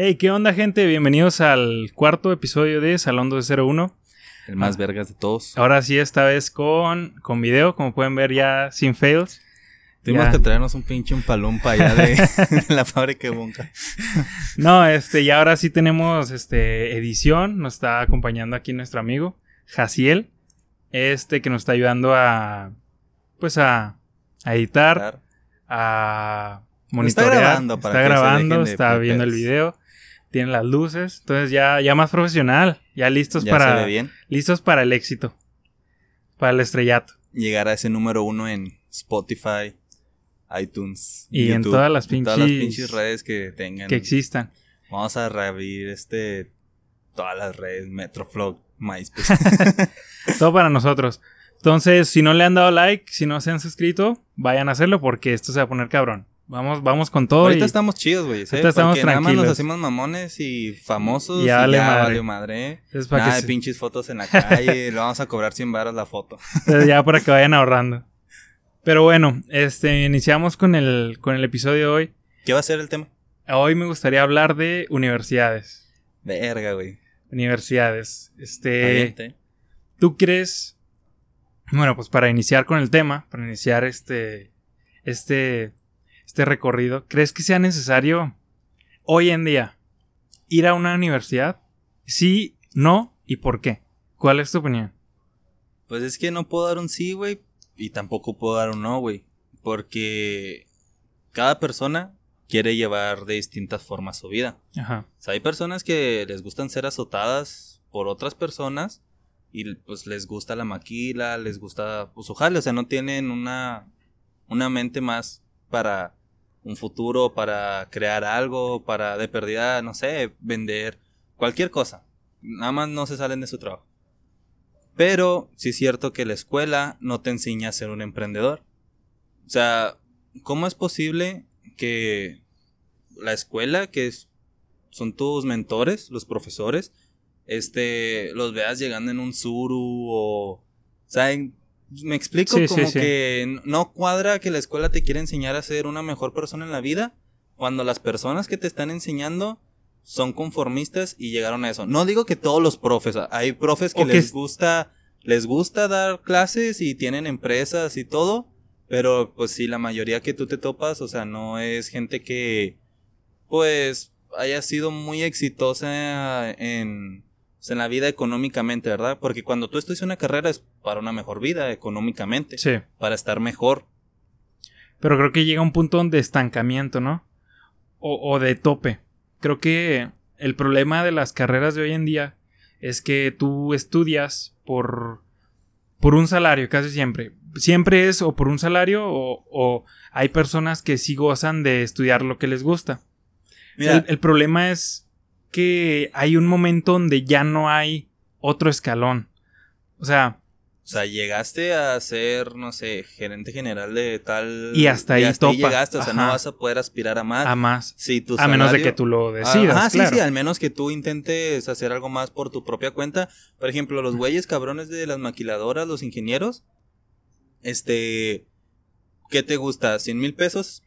Hey, ¿qué onda, gente? Bienvenidos al cuarto episodio de Salón 201. El más vergas de todos. Ahora sí, esta vez con, con video, como pueden ver ya sin fails. Tuvimos que traernos un pinche un palumpa allá de, de la fábrica de Bunka. No, este, y ahora sí tenemos este edición. Nos está acompañando aquí nuestro amigo, Jaciel. Este que nos está ayudando a. Pues a, a editar, Claro. a Está monitorear. grabando para está que se grabando, está viendo el video. Tiene las luces. Entonces ya, ya más profesional. Ya listos Ya para. bien. Listos para el éxito. Para el estrellato. Llegar a ese número uno en Spotify, iTunes. Y en todas las en todas las pinches- pinches redes que tengan. Que existan. Vamos a reabrir este. Todas las redes, Metroflog, MySpace. Todo para nosotros. Entonces, si no le han dado like, si no se han suscrito, vayan a hacerlo porque esto se va a poner cabrón. Vamos, vamos con todo. Ahorita y- estamos chidos, güey. ¿sí? Ahorita estamos Porque nada más nos tranquilos. hacemos mamones y famosos. Ya y ya madre. valió madre. es para Nada que de pinches fotos en la calle. le vamos a cobrar 100 baros la foto. Ya para que vayan ahorrando. Pero bueno, este, iniciamos con el, con el episodio de hoy. ¿Qué va a ser el tema? Hoy me gustaría hablar de universidades. Verga, güey. Universidades. Este. ¿tú crees? Bueno, pues para iniciar con el tema, para iniciar este, este, este recorrido, ¿crees que sea necesario hoy en día ir a una universidad? Sí, no y por qué. ¿Cuál es tu opinión? Pues es que no puedo dar un sí, güey. Y tampoco puedo dar un no, güey. Porque cada persona quiere llevar de distintas formas su vida. Ajá. O sea, hay personas que les gustan ser azotadas por otras personas y pues les gusta la maquila, les gusta pues su jale, o sea, no tienen una, una mente más para un futuro, para crear algo, para de perdida, no sé, vender cualquier cosa. Nada más no se salen de su trabajo. Pero sí es cierto que la escuela no te enseña a ser un emprendedor. O sea, ¿cómo es posible que la escuela, que son tus mentores, los profesores, este, los veas llegando en un suru o, o sea, en- me explico Sí, como sí. que no cuadra que la escuela te quiere enseñar a ser una mejor persona en la vida cuando las personas que te están enseñando son conformistas y llegaron a eso. No digo que todos los profes, hay profes que O les es- gusta les gusta dar clases y tienen empresas y todo, pero pues sí, la mayoría que tú te topas, o sea, no es gente que pues haya sido muy exitosa en, pues, en la vida económicamente, ¿verdad? Porque cuando tú estudias una carrera es para una mejor vida económicamente, Sí. para estar mejor. Pero creo que llega un punto de estancamiento, ¿no? O, o de tope. Creo que el problema de las carreras de hoy en día es que tú estudias por, por un salario, casi siempre. Siempre es o por un salario o, o hay personas que sí gozan de estudiar lo que les gusta. Mira, El, el problema es que hay un momento donde ya no hay otro escalón. O sea, o sea, llegaste a ser, no sé, gerente general de tal... Y hasta ahí topa. llegaste, o sea, no vas a poder aspirar a más. a más. Tu A menos de que tú lo decidas. Ajá, claro. sí, sí, al menos que tú intentes hacer algo más por tu propia cuenta. Por ejemplo, los güeyes cabrones de las maquiladoras, los ingenieros, este, ¿qué te gusta? ¿100 mil pesos?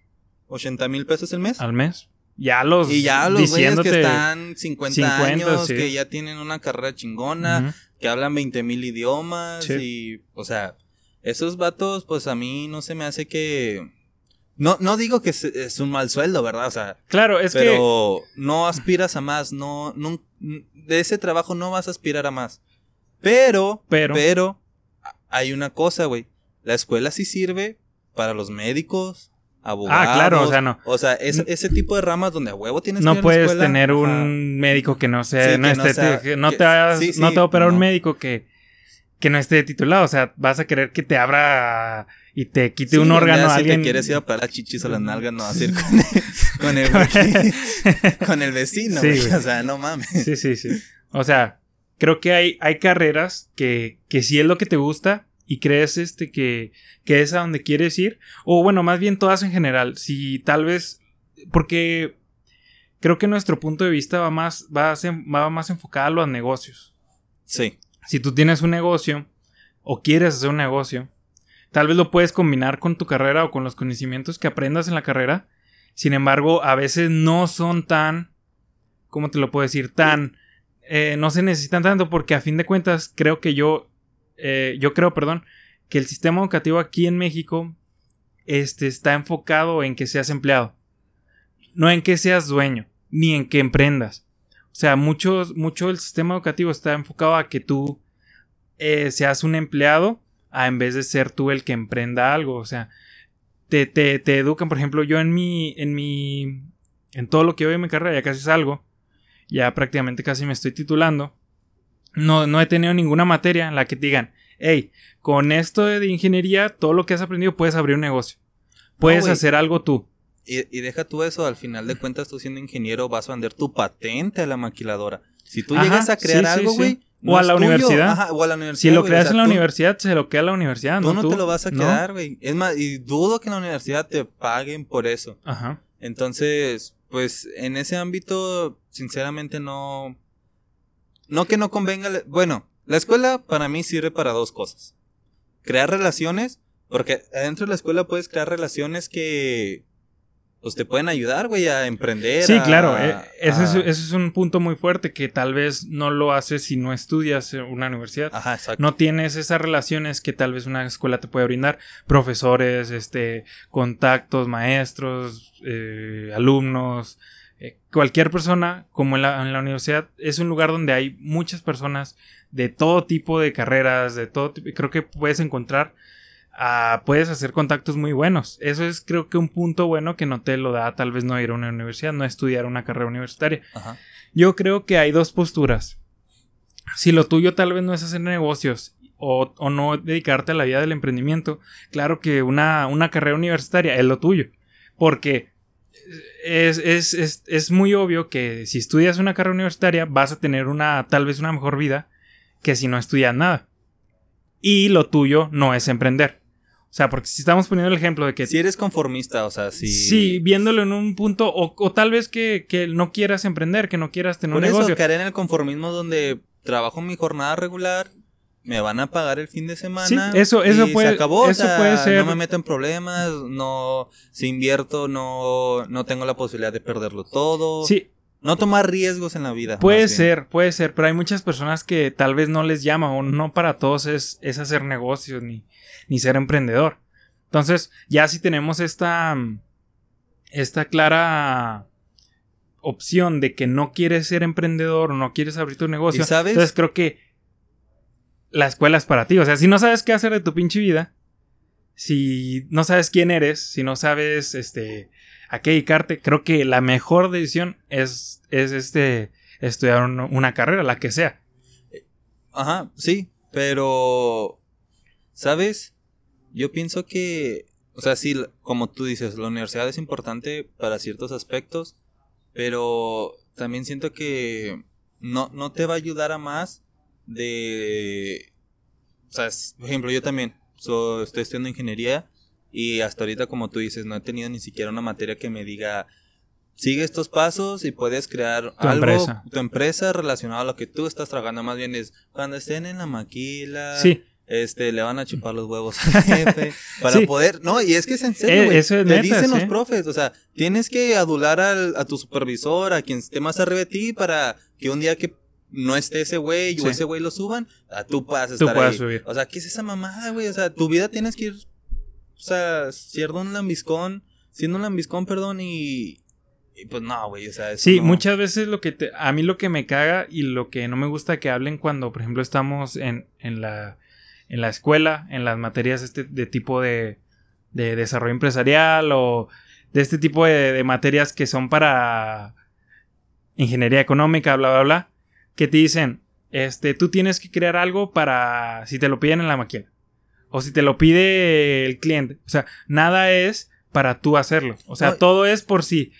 ¿80 mil pesos el mes? al mes. Ya los y ya los güeyes que diciéndote- están 50, 50, años, sí. que ya tienen una carrera chingona, que hablan 20 mil idiomas Sí. y, o sea, esos vatos, pues a mí no se me hace que... No, no digo que es, un mal sueldo, ¿verdad? O sea, Claro, es que pero no aspiras a más, no, no, de ese trabajo no vas a aspirar a más. Pero, Pero. pero, hay una cosa, güey. La escuela sí sirve para los médicos, abogados. Ah, claro, o sea, no. O sea, es- ese tipo de ramas donde a huevo tienes que ir no a la puedes escuela. tener un Ajá. médico que no sea, Sí, no, que no esté- sea- que no te va, sí, sí, no te va a operar un no. médico que, que no esté titulado. O sea, vas a querer que te abra y te quite un órgano a alguien. te quieres ir a las chichis o las nalgas, no vas a ir con el, con el, güey- con el vecino, Sí, güey. O sea, no mames. Sí, sí, sí. O sea, creo que hay, hay carreras que, que sí es lo que te gusta y crees este que, que es a donde quieres ir. O bueno, más bien todas en general. Si tal vez. Porque creo que nuestro punto de vista va más, va, a ser- va más enfocado a los negocios. Sí. Si tú tienes un negocio o quieres hacer un negocio, tal vez lo puedes combinar con tu carrera o con los conocimientos que aprendas en la carrera. Sin embargo, a veces no son tan ¿cómo te lo puedo decir? Tan, eh, no se necesitan tanto porque a fin de cuentas creo que yo, eh, yo creo, perdón, que el sistema educativo aquí en México este, está enfocado en que seas empleado, no en que seas dueño, ni en que emprendas. O sea, muchos, mucho el sistema educativo está enfocado a que tú eh, seas un empleado a en vez de ser tú el que emprenda algo. O sea, te, te, te educan, por ejemplo, yo en mi, en mi, en todo lo que voy en mi carrera ya casi salgo, ya prácticamente casi me estoy titulando. No, no he tenido ninguna materia en la que te digan, hey, con esto de ingeniería, todo lo que has aprendido puedes abrir un negocio. Puedes hacer algo tú. Y, deja tú eso, al final de cuentas, tú siendo ingeniero vas a vender tu patente a la maquiladora. Si tú llegas a crear algo, güey. o, a la universidad. o a la universidad. Si lo creas en la universidad, se lo queda a la universidad. Tú no, te lo vas a quedar, güey. Es más, y dudo que en la universidad te paguen por eso. Ajá. Entonces, pues en ese ámbito, sinceramente no. No que no convenga. Bueno, la escuela para mí sirve para dos cosas. Crear relaciones, porque adentro de la escuela puedes crear relaciones que pues te pueden ayudar, güey, a emprender. Sí, claro, eh, ese, es, un punto muy fuerte que tal vez no lo haces si no estudias en una universidad. Ajá, exacto. No tienes esas relaciones que tal vez una escuela te puede brindar, profesores, este, contactos, maestros, eh, alumnos, eh, cualquier persona, como en la, en la universidad, es un lugar donde hay muchas personas de todo tipo de carreras, de todo tipo, creo que puedes encontrar puedes hacer contactos muy buenos. Eso es creo que un punto bueno que no te lo da tal vez no ir a una universidad, no estudiar una carrera universitaria. Yo creo que hay dos posturas. Si lo tuyo tal vez no es hacer negocios o, no dedicarte a la vida del emprendimiento, claro que una, una carrera universitaria es lo tuyo. Porque es, es, es, muy obvio que si estudias una carrera universitaria vas a tener una tal vez una mejor vida que si no estudias nada. Y lo tuyo no es emprender. O sea, porque si estamos poniendo el ejemplo de que... Si eres conformista, o sea, si... Sí, viéndolo en un punto, o, tal vez que, no quieras emprender, que no quieras tener un negocio. Por eso en el conformismo donde trabajo mi jornada regular, me van a pagar el fin de semana. Sí, eso, eso puede, se acabó, eso puede ser. No me meto en problemas, no, si invierto, no, no tengo la posibilidad de perderlo todo. Sí. No tomar riesgos en la vida. Puede ser, puede ser, pero hay muchas personas que tal vez no les llama o no para todos es, es hacer negocios ni ni ser emprendedor. Entonces, ya si tenemos esta, esta clara opción de que no quieres ser emprendedor o no quieres abrir tu negocio, sabes? entonces creo que la escuela es para ti. O sea, si no sabes qué hacer de tu pinche vida, si no sabes quién eres, si no sabes este, a qué dedicarte, creo que la mejor decisión es, es este, estudiar una carrera, la que sea. Ajá, sí, pero, ¿sabes? Yo pienso que, o sea, sí, como tú dices, la universidad es importante para ciertos aspectos, pero también siento que no, no te va a ayudar a más de... O sea, por ejemplo, yo también estoy estudiando ingeniería y hasta ahorita, como tú dices, no he tenido ni siquiera una materia que me diga, sigue estos pasos y puedes crear tu algo, empresa. tu empresa relacionada a lo que tú estás trabajando. Más bien es cuando estén en la maquila. Sí este, le van a chupar los huevos al jefe para poder, no, y es que es en serio, eh. Te dicen los profes, o sea, tienes que adular al, a tu supervisor, a quien esté más arriba de ti para que un día que no esté ese güey o ese güey lo suban, a tú puedas estar tú ahí. Subir. O sea, ¿qué es esa mamada, güey? O sea, tu vida tienes que ir, o sea, siendo un lambiscón, siendo un lambiscón, perdón, y, y pues no, güey, o sea, Sí, muchas veces lo que te, a mí lo que me caga y lo que no me gusta que hablen cuando, por ejemplo, estamos en, en la en la escuela, en las materias este, de tipo de, de desarrollo empresarial o de este tipo de, materias que son para ingeniería económica, bla, bla, bla, que te dicen, este, tú tienes que crear algo para si te lo piden en la máquina o si te lo pide el cliente. O sea, nada es para tú hacerlo. O sea, todo es por si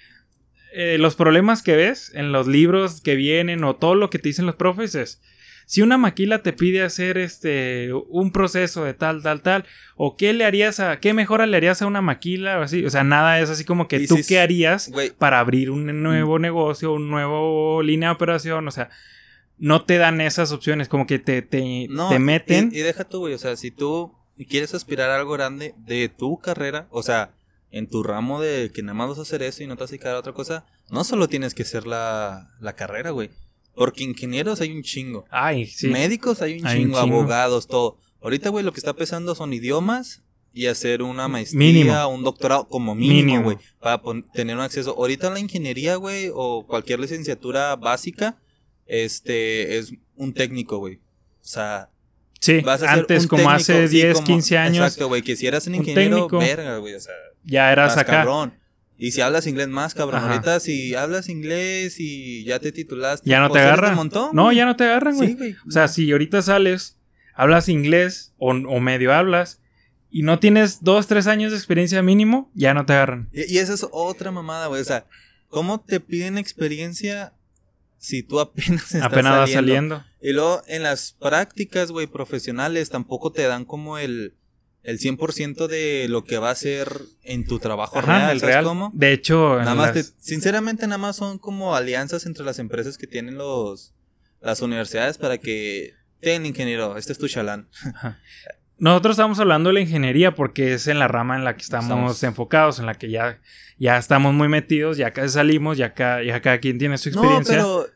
eh, los problemas que ves en los libros que vienen o todo lo que te dicen los profes es, si una maquila te pide hacer este un proceso de tal, tal, tal, o qué le harías a, qué mejora le harías a una maquila o así, o sea, nada es así como que tú qué harías para abrir un nuevo negocio, un nuevo línea de operación, o sea, no te dan esas opciones, como que te, te, te meten. Y, y deja tú, güey, o sea, si tú quieres aspirar a algo grande de tu carrera, o sea, en tu ramo de que nada más vas a hacer eso y no te vas a dedicar a otra cosa, no solo tienes que hacer la, la carrera, güey. Porque ingenieros hay un chingo. Ay, sí. Médicos hay un, Hay un chingo, abogados, todo. Ahorita, güey, lo que está pesando son idiomas y hacer una maestría, Mínimo. un doctorado como mínimo, güey, para tener un acceso. Ahorita la ingeniería, güey, o cualquier licenciatura básica, este, es un técnico, güey. O sea, Sí, vas a antes, un como técnico, hace sí, 10, como- 15 años, Exacto, güey, que si eras un ingeniero, técnico. verga, güey, o sea, ya eras acá. cabrón. Y si hablas inglés más, cabrón. Ajá. Ahorita si hablas inglés y ya te titulaste, Ya no pues te de agarran. montón, No, ya no te agarran, güey. Sí. O sea, si ahorita sales, hablas inglés o, o medio hablas y no tienes dos, tres años de experiencia mínimo, ya no te agarran. Y, y esa es otra mamada, güey. O sea, ¿cómo te piden experiencia si tú apenas estás Apenas vas saliendo? saliendo. Y luego en las prácticas, güey, profesionales tampoco te dan como el, el 100% de lo que va a ser en tu trabajo Ajá, real. el ¿sabes real. cómo? De hecho, Nada más, las- te- sinceramente, nada más son como alianzas entre las empresas que tienen los las universidades para que ten ingeniero, este es tu chalán. nosotros estamos hablando de la ingeniería porque es en la rama en la que estamos, Estamos. enfocados, en la que ya, ya estamos muy metidos, ya casi salimos, ya, ca- ya cada quien tiene su experiencia. No, pero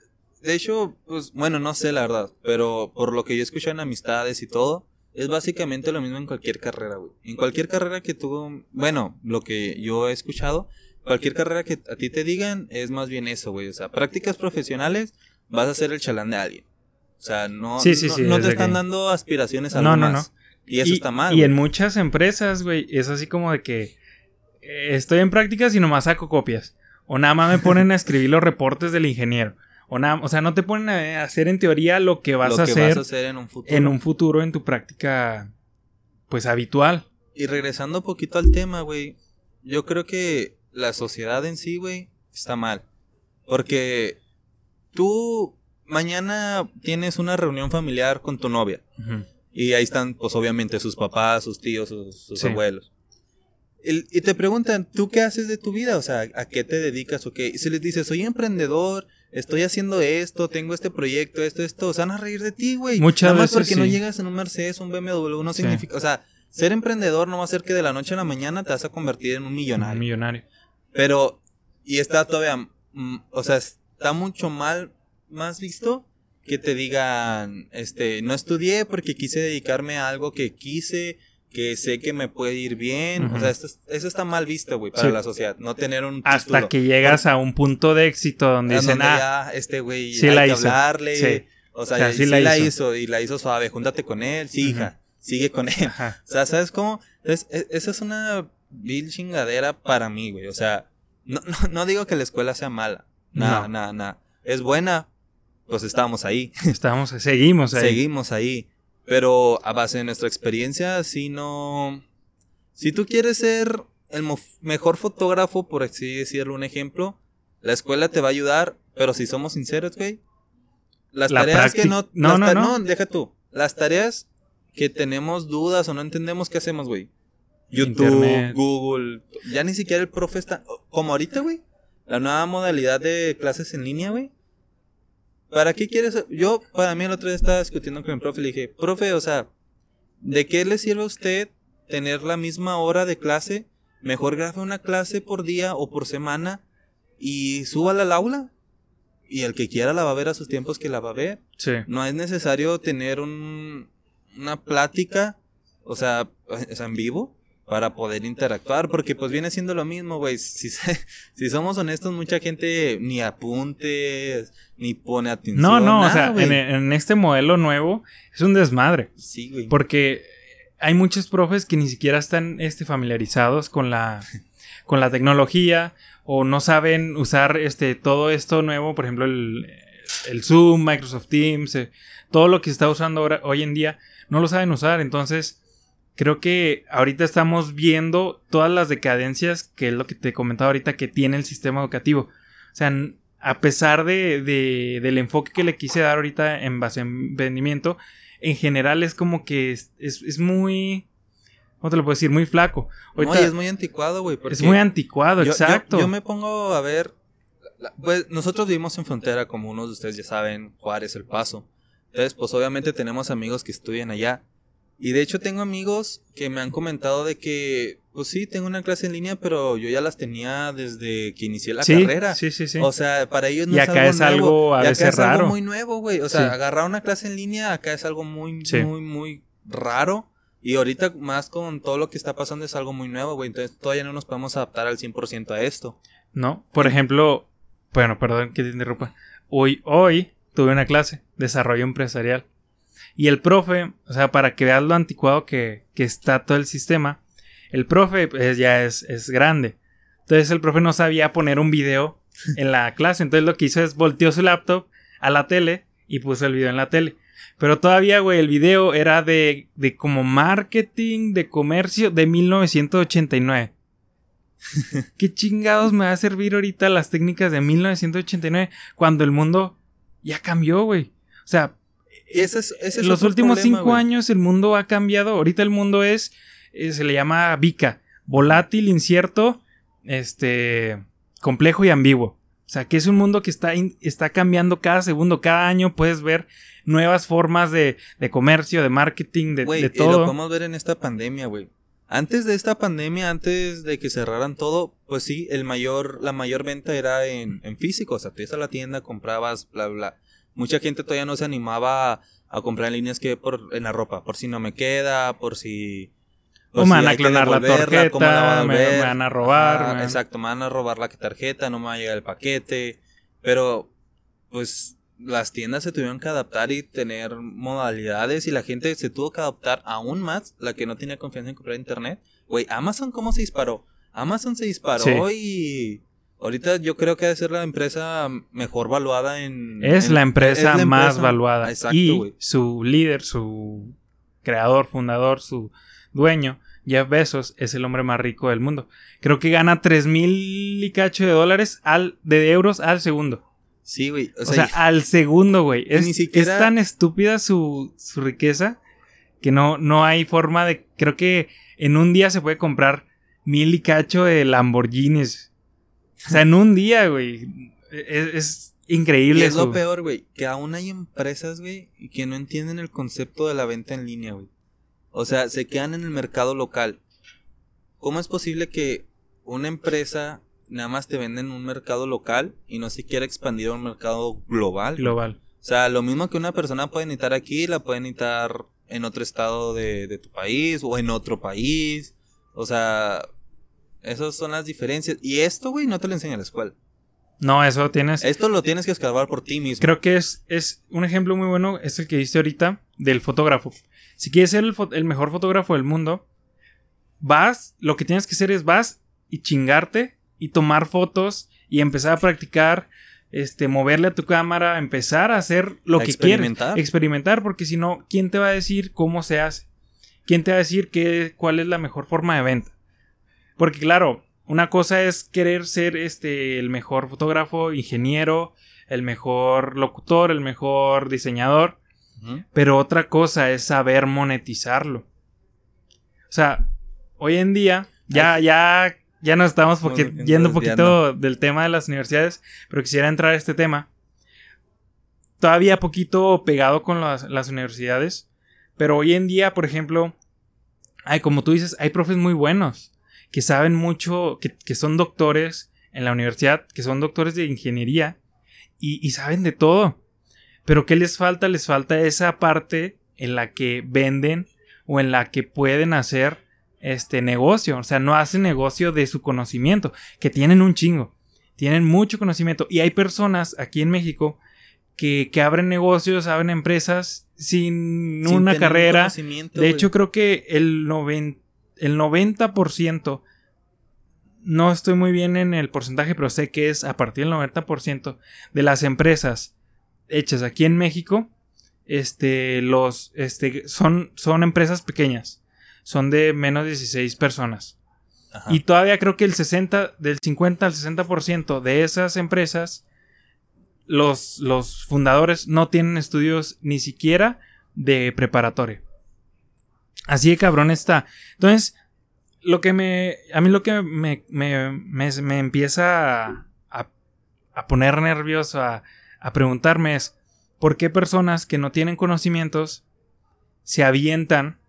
de hecho, pues bueno, no sé la verdad, pero por lo que yo escuché en amistades y todo, es básicamente lo mismo en cualquier carrera, güey. En cualquier carrera que tú, bueno, lo que yo he escuchado, cualquier carrera que a ti te digan es más bien eso, güey. O sea, prácticas profesionales, vas a ser el chalán de alguien. O sea, no, Sí, sí, no, sí, no te están que- dando aspiraciones a No, algo no, más. Y eso está mal. Y en muchas empresas, güey, es así como de que eh, estoy en prácticas y nomás saco copias. O nada más me ponen a escribir los reportes del ingeniero. O, nada, o sea, no te ponen a hacer en teoría lo que vas, lo a, que hacer vas a hacer en un futuro. en un futuro en tu práctica, pues habitual. Y regresando un poquito al tema, güey, yo creo que la sociedad en sí, güey, está mal. Porque tú mañana tienes una reunión familiar con tu novia. Y ahí están, pues obviamente, sus papás, sus tíos, sus, sus Sí. abuelos. El- y te preguntan, ¿tú qué haces de tu vida? O sea, ¿a qué te dedicas o qué? Y si les dices, soy emprendedor, estoy haciendo esto, tengo este proyecto, esto, esto, se van a reír de ti, güey. Muchas Nada más veces porque no llegas en un Mercedes, un BMW, no Sí. significa, o sea, ser emprendedor no va a ser que de la noche a la mañana te vas a convertir en un Un millonario. millonario. Pero, y está todavía, mm, o sea, está mucho mal, más visto que te digan, este, no estudié porque quise dedicarme a algo que quise, que sé que me puede ir bien. O sea, esto es- eso está mal visto, güey, para Sí. la sociedad. No tener un Hasta título. que llegas a un punto de éxito donde dicen, donde ah, ya, este güey, sí hay la que hizo. hablarle. Sí. O sea, O sea, sí, la, la hizo. hizo. y la hizo suave. Júntate con él, sí, hija. Sigue con él. ajá. O sea, ¿sabes cómo? Entonces, e- esa es una vil chingadera para mí, güey. O sea, no, no, no digo que la escuela sea mala. Nada, No. nada, nada. Es buena, pues estamos ahí. estamos, seguimos ahí. Seguimos ahí. Pero a base de nuestra experiencia, si no. Si tú quieres ser el mejor fotógrafo, por así decirlo, un ejemplo, la escuela te va a ayudar. Pero si somos sinceros, güey, las La tareas que no. no, no, no. deja tú. Las tareas que tenemos dudas o no entendemos, ¿qué hacemos, güey? YouTube, Internet. Google. Ya ni siquiera el profe está. Como ahorita, güey. La nueva modalidad de clases en línea, güey. ¿Para qué quieres? Yo, para mí, el otro día estaba discutiendo con mi profe y le dije, profe, o sea, ¿de qué le sirve a usted tener la misma hora de clase? Mejor grabe una clase por día o por semana y súbala al aula. Y el que quiera la va a ver a sus tiempos que la va a ver. Sí. No es necesario tener un, una plática, o sea, o sea, en vivo, para poder interactuar, porque pues viene siendo lo mismo, güey. Si, si somos honestos, mucha gente ni apuntes, ni pone atención. No, no, o sea, en, en este modelo nuevo es un desmadre. Sí, güey. Porque hay muchos profes que ni siquiera están este, familiarizados con la, con la tecnología o no saben usar este, todo esto nuevo, por ejemplo, el, el Zoom, Microsoft Teams, eh, todo lo que se está usando ahora, hoy en día, no lo saben usar. Entonces, creo que ahorita estamos viendo todas las decadencias, que es lo que te comentaba ahorita, que tiene el sistema educativo. O sea, a pesar de, de- del enfoque que le quise dar ahorita en base a emprendimiento, en general es como que es, es, es muy... ¿Cómo te lo puedo decir? Muy flaco. No, Ahorita y es muy anticuado, güey. es muy anticuado, yo- yo- exacto. Yo, me pongo a ver. Pues nosotros vivimos en frontera, como unos de ustedes ya saben, Juárez, El Paso. Entonces, pues obviamente tenemos amigos que estudian allá. Y de hecho tengo amigos que me han comentado de que, pues sí, tengo una clase en línea, pero yo ya las tenía desde que inicié la Sí, carrera. sí, sí, sí. O sea, para ellos no Y es acá algo es nuevo. algo a Y acá veces es algo muy nuevo, güey. O sea, Sí. agarrar una clase en línea acá es algo muy, Sí. muy, muy raro. Y ahorita más con todo lo que está pasando es algo muy nuevo, güey. Entonces todavía no nos podemos adaptar al 100% a esto. ¿No? Por ejemplo, bueno, perdón que te interrumpa. Hoy, hoy tuve una clase, desarrollo empresarial. Y el profe, o sea, para que veas lo anticuado que, que está todo el sistema, el profe pues, ya es, es grande. Entonces el profe no sabía poner un video en la clase. Entonces lo que hizo es volteó su laptop a la tele y puso el video en la tele. Pero todavía, güey, el video era de, de como marketing de comercio de 1989. ¿Qué chingados me va a servir ahorita las técnicas de 1989 cuando el mundo ya cambió, güey? O sea, ese es, ese es en los últimos problema, cinco años el mundo ha cambiado. Ahorita el mundo es, eh, se le llama VICA, volátil, incierto, este, complejo y ambiguo. O sea, que es un mundo que está, in- está cambiando cada segundo, cada año puedes ver nuevas formas de, de comercio, de marketing, de, de y lo todo. podemos ver en esta pandemia, güey. Antes de esta pandemia, antes de que cerraran todo, pues sí, el mayor, la mayor venta era en, en físico. O sea, te ibas a la tienda, comprabas, bla, bla. Mucha gente todavía no se animaba a, a comprar en líneas que por, en la ropa, por si no me queda, por si. O me van a clonar la tarjeta, me- van a robar, Ajá, me van- Exacto, me van a robar la tarjeta, no me va a llegar el paquete. Pero, pues, las tiendas se tuvieron que adaptar y tener modalidades y la gente se tuvo que adaptar aún más, la que no tenía confianza en comprar internet. Güey, Amazon, ¿cómo se disparó? Amazon se disparó y ahorita yo creo que debe ser la empresa mejor valuada en... Es en- la empresa es la más empresa- valuada. Exacto, y su líder, su creador, fundador, su dueño, Jeff Bezos, es el hombre más rico del mundo. Creo que gana 3 mil y cacho de dólares al, de euros al segundo. Sí, güey. O O sea, sea, al segundo, güey. Es, siquiera- es tan estúpida su, su riqueza que no, no hay forma de. Creo que en un día se puede comprar mil y cacho de Lamborghinis. O sea, en un día, güey. Es, es y increíble. es lo peor, güey, que aún hay empresas, güey, que no entienden el concepto de la venta en línea, güey. O sea, se quedan en el mercado local. ¿Cómo es posible que una empresa nada más te venda en un mercado local y no se quiera expandir a un mercado global? global. O sea, lo mismo que una persona puede necesitar aquí, la puede necesitar en otro estado de, de tu país o en otro país. O sea, esas son las diferencias. Y esto, güey, no te lo enseña la escuela. No, eso tienes. Esto lo tienes que escarbar por ti mismo. Creo que es, es un ejemplo muy bueno, es el que diste ahorita del fotógrafo. Si quieres ser el, mejor fotógrafo del mundo, vas, lo que tienes que hacer es vas y chingarte y tomar fotos y empezar a practicar, este, moverle a tu cámara, empezar a hacer lo A que experimentar. quieres. Experimentar, porque si no, ¿quién te va a decir cómo se hace? ¿Quién te va a decir qué, cuál es la mejor forma de venta? Porque claro, una cosa es querer ser este el mejor fotógrafo, ingeniero, el mejor locutor, el mejor diseñador, pero otra cosa es saber monetizarlo. O sea, hoy en día ya ya ya nos estamos estamos yendo un poquito del tema de las universidades, pero quisiera entrar a este tema. Todavía poquito pegado con las, las universidades, pero hoy en día, por ejemplo, hay como tú dices, hay profes muy buenos que saben mucho, que, que son doctores en la universidad, que son doctores de ingeniería y, y saben de todo. Pero ¿qué les falta? Les falta esa parte en la que venden o en la que pueden hacer este negocio. O sea, no hacen negocio de su conocimiento, que tienen un chingo. Tienen mucho conocimiento. Y hay personas aquí en México que, que abren negocios, abren empresas sin, Sin una carrera. De hecho, creo que el, noven- el 90%, no estoy muy bien en el porcentaje, pero sé que es a partir del 90% de las empresas hechas aquí en México, este, los, este, son, son empresas pequeñas. Son de menos de 16 personas. Ajá. Y todavía creo que el 60, del 50 al 60% de esas empresas, los, los fundadores no tienen estudios ni siquiera de preparatoria. Así de cabrón está. Entonces, lo que me. A mí lo que me, me, me- me empieza a, a- a poner nervioso, a, a preguntarme es: ¿por qué personas que no tienen conocimientos se avientan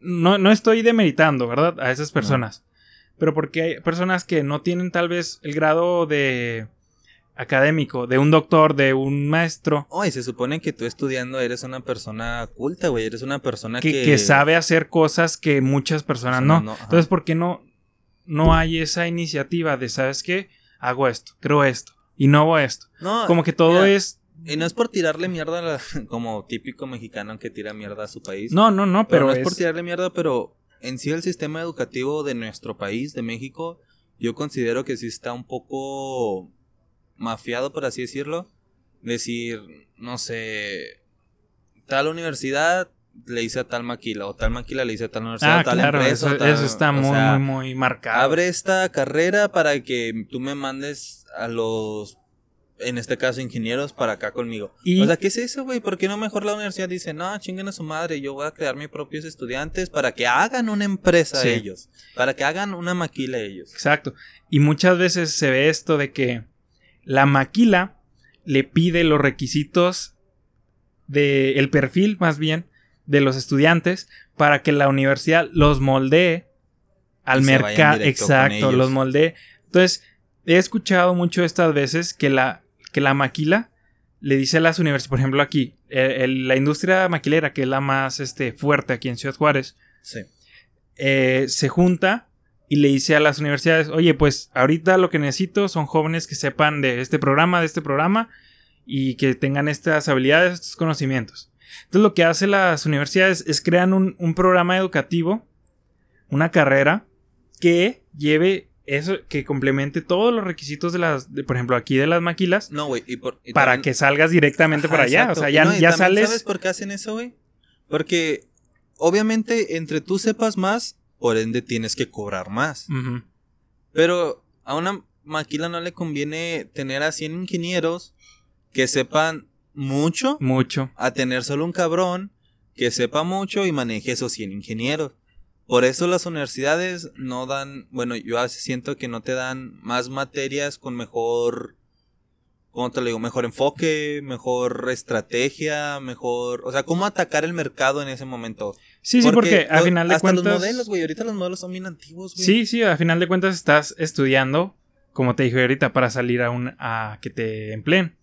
no, no estoy demeritando, ¿verdad? A esas personas. Pero porque hay personas que no tienen tal vez el grado de académico, de un doctor, de un maestro. Oye, se supone que tú estudiando eres una persona culta, güey. Eres una persona que, que... que sabe hacer cosas que muchas personas Personas no. no. Entonces, ¿por qué no, no hay esa iniciativa de, ¿sabes qué? Hago esto, creo esto, innovo esto. No, Como que todo mira, es... Y no es por tirarle mierda a la- como típico mexicano que tira mierda a su país. No, no, no, pero pero no es, es... por tirarle mierda, pero en sí el sistema educativo de nuestro país, de México, yo considero que sí está un poco mafiado, por así decirlo. Decir, no sé, tal universidad le hice a tal maquila, o tal maquila le hice a tal universidad, Ah, tal claro, empresa, eso, tal- eso está muy, sea, muy, muy marcado. Abre esta carrera para que tú me mandes a los, en este caso, ingenieros para acá conmigo. Y- O sea, ¿qué es eso, güey? ¿Por qué no mejor la universidad dice, no, chinguen a su madre, yo voy a crear mis propios estudiantes para que hagan una empresa Sí. ellos, para que hagan una maquila ellos? Exacto. Y muchas veces se ve esto de que la maquila le pide los requisitos de el perfil más bien de los estudiantes para que la universidad los moldee al mercado. Exacto, los moldee. Entonces, he escuchado mucho estas veces que la, que la maquila le dice a las universidades, por ejemplo aquí, el- la industria maquilera, que es la más este, fuerte aquí en Ciudad Juárez, Sí. eh, se junta y le dice a las universidades, oye, pues ahorita lo que necesito son jóvenes que sepan de este programa, de este programa, y que tengan estas habilidades, estos conocimientos. Entonces lo que hacen las universidades es crean un, un programa educativo, una carrera, que lleve eso, que complemente todos los requisitos de las, de, por ejemplo, aquí de las maquilas, No, güey, y por- y para también- que salgas directamente Ajá, para allá. exacto. O sea, ya, no, ya sales... ¿Sabes por qué hacen eso, güey? Porque obviamente entre tú sepas más, por ende tienes que cobrar más. Pero a una maquila no le conviene tener a 100 ingenieros que sepan mucho Mucho. a tener solo un cabrón que sepa mucho y maneje esos 100 ingenieros. Por eso las universidades no dan, bueno, yo a veces siento que no te dan más materias con mejor, ¿cómo te lo digo? Mejor enfoque, mejor estrategia, mejor, o sea, cómo atacar el mercado en ese momento. Sí, sí, porque, a lo- final de hasta cuentas... los modelos, güey, ahorita los modelos son bien antiguos, güey. Sí, sí, a final de cuentas estás estudiando, como te dije ahorita, para salir a un a que te empleen.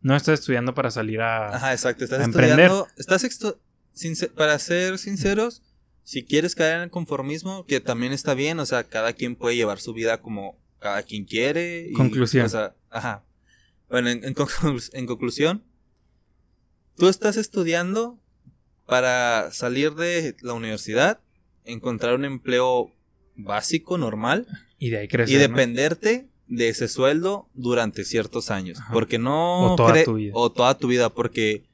No estás estudiando para salir a Ajá, exacto. Estás a estudiando. Estás para ser sinceros, si quieres caer en el conformismo, que también está bien, o sea, cada quien puede llevar su vida como cada quien quiere. y, Conclusión. o sea, ajá. Bueno, en, en conclu- en conclusión, tú estás estudiando para salir de la universidad, encontrar un empleo básico, normal, y de ahí crecer. y ¿no? dependerte de ese sueldo durante ciertos años. Ajá. Porque no. O toda tu vida. O toda tu vida, porque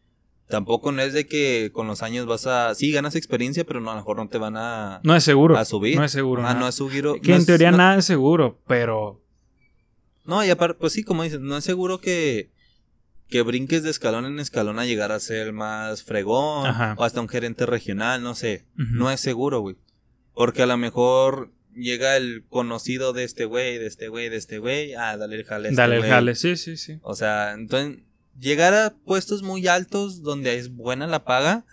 tampoco no es de que con los años vas a. Sí, ganas experiencia, pero no, a lo mejor no te van a, No es seguro. a subir. No es seguro. Ah, no. no es subir. que no en es- teoría no- nada es seguro, pero No, y aparte, pues sí, como dices, no es seguro que. Que brinques de escalón en escalón a llegar a ser más fregón. Ajá. O hasta un gerente regional, no sé. No es seguro, güey. Porque a lo mejor llega el conocido de este güey, de este güey, de este güey. Ah, dale el jale. a este dale el jale. Sí, sí, sí. O sea, entonces, llegar a puestos muy altos donde es buena la paga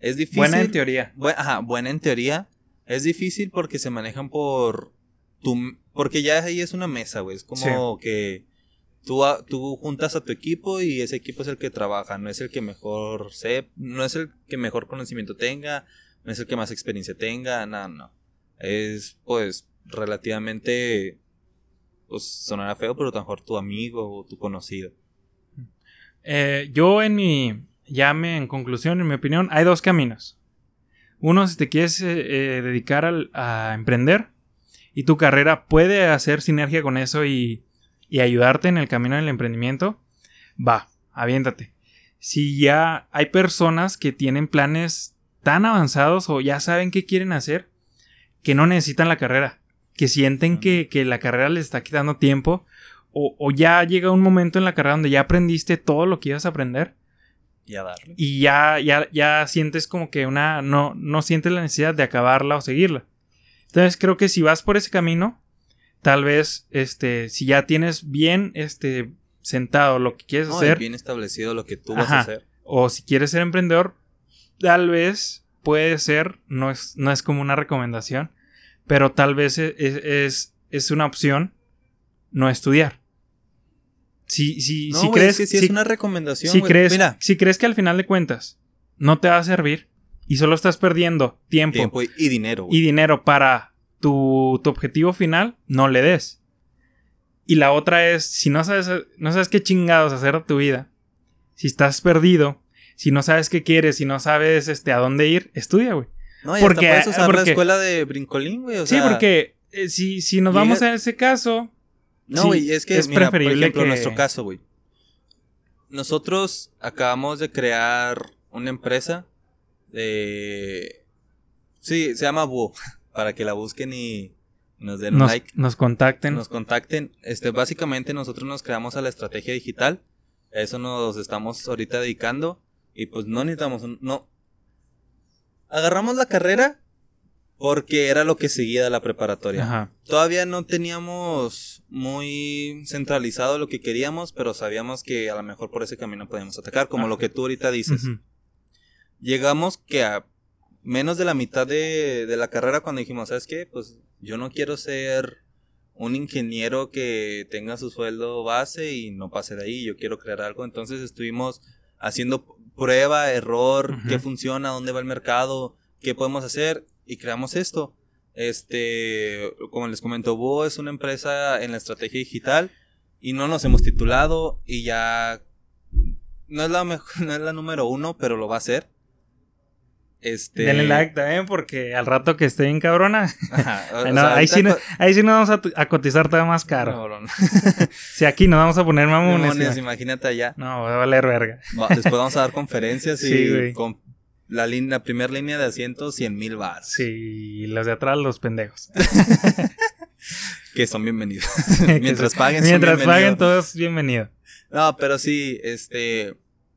es difícil. Buena en teoría. Bu- ajá, buena en teoría. Es difícil porque se manejan por tu, porque ya ahí es una mesa, güey. Es como que tú, a- tú juntas a tu equipo y ese equipo es el que trabaja. No es el que mejor se, no es el que mejor conocimiento tenga, no es el que más experiencia tenga, no, no. Es pues relativamente, pues sonará feo, pero a lo mejor tu amigo o tu conocido. Eh, yo en mi, ya me, en conclusión, en mi opinión, hay dos caminos. Uno, si te quieres eh, eh, dedicar al- a emprender y tu carrera puede hacer sinergia con eso y, y ayudarte en el camino del emprendimiento, va, aviéntate. Si ya hay personas que tienen planes tan avanzados o ya saben qué quieren hacer, que no necesitan la carrera, que sienten que, que la carrera les está quitando tiempo o, o ya llega un momento en la carrera donde ya aprendiste todo lo que ibas a aprender Y a darle. y ya, ya, ya sientes como que una. No, no sientes la necesidad de acabarla o seguirla. Entonces creo que si vas por ese camino, tal vez, este, si ya tienes bien, este, sentado lo que quieres No, hacer, bien establecido lo que tú vas a hacer. o si quieres ser emprendedor, tal vez puede ser, no es, no es como una recomendación, pero tal vez es, es, es una opción no estudiar. Si, si, No, si crees, es que si- es una recomendación, si crees, Mira, si crees que al final de cuentas no te va a servir y solo estás perdiendo tiempo, tiempo y, dinero, y dinero para tu, tu objetivo final, no le des. Y la otra es, si no sabes, no sabes qué chingados hacer de tu vida, si estás perdido, si no sabes qué quieres, si no sabes este, a dónde ir, estudia, güey. No, y porque- hasta puedes usar porque- la escuela de brincolín, güey. O sí, porque eh, si, si nos vamos a ese caso, No, sí, güey, es que es mira, preferible por ejemplo, que- nuestro caso, güey. Nosotros acabamos de crear una empresa de... Sí, se llama Búho, para que la busquen y nos den un like. nos contacten. Nos contacten. Este, básicamente nosotros nos creamos a la estrategia digital. A eso nos estamos ahorita dedicando. Y pues no necesitamos un- no. Agarramos la carrera porque era lo que seguía de la preparatoria. Ajá. Todavía no teníamos muy centralizado lo que queríamos, pero sabíamos que a lo mejor por ese camino podíamos atacar, como Ajá. lo que tú ahorita dices. Llegamos que a menos de la mitad de, de la carrera cuando dijimos, ¿sabes qué? Pues yo no quiero ser un ingeniero que tenga su sueldo base y no pase de ahí, yo quiero crear algo. Entonces estuvimos haciendo prueba, error, qué funciona, dónde va el mercado, qué podemos hacer y creamos esto. Este, como les comento, Bo es una empresa en la estrategia digital y no nos hemos titulado y ya no es la mejor, no es la número uno, pero lo va a ser. Este, Denle like también porque al rato que esté bien cabrona, Ajá, o- o no, sea, ahí, sí, no- ahorita ahí sí nos vamos a, a cotizar todavía más co- caro. no, no, Si aquí nos vamos a poner mamones. ya. imagínate allá. No, va a valer verga. Después vamos a dar conferencias y Sí, con la, primera línea de asientos 100 mil bars. Sí, los de atrás, los pendejos. Que son bienvenidos. Mientras paguen, son Mientras paguen, bienvenidos. No, pero sí, este,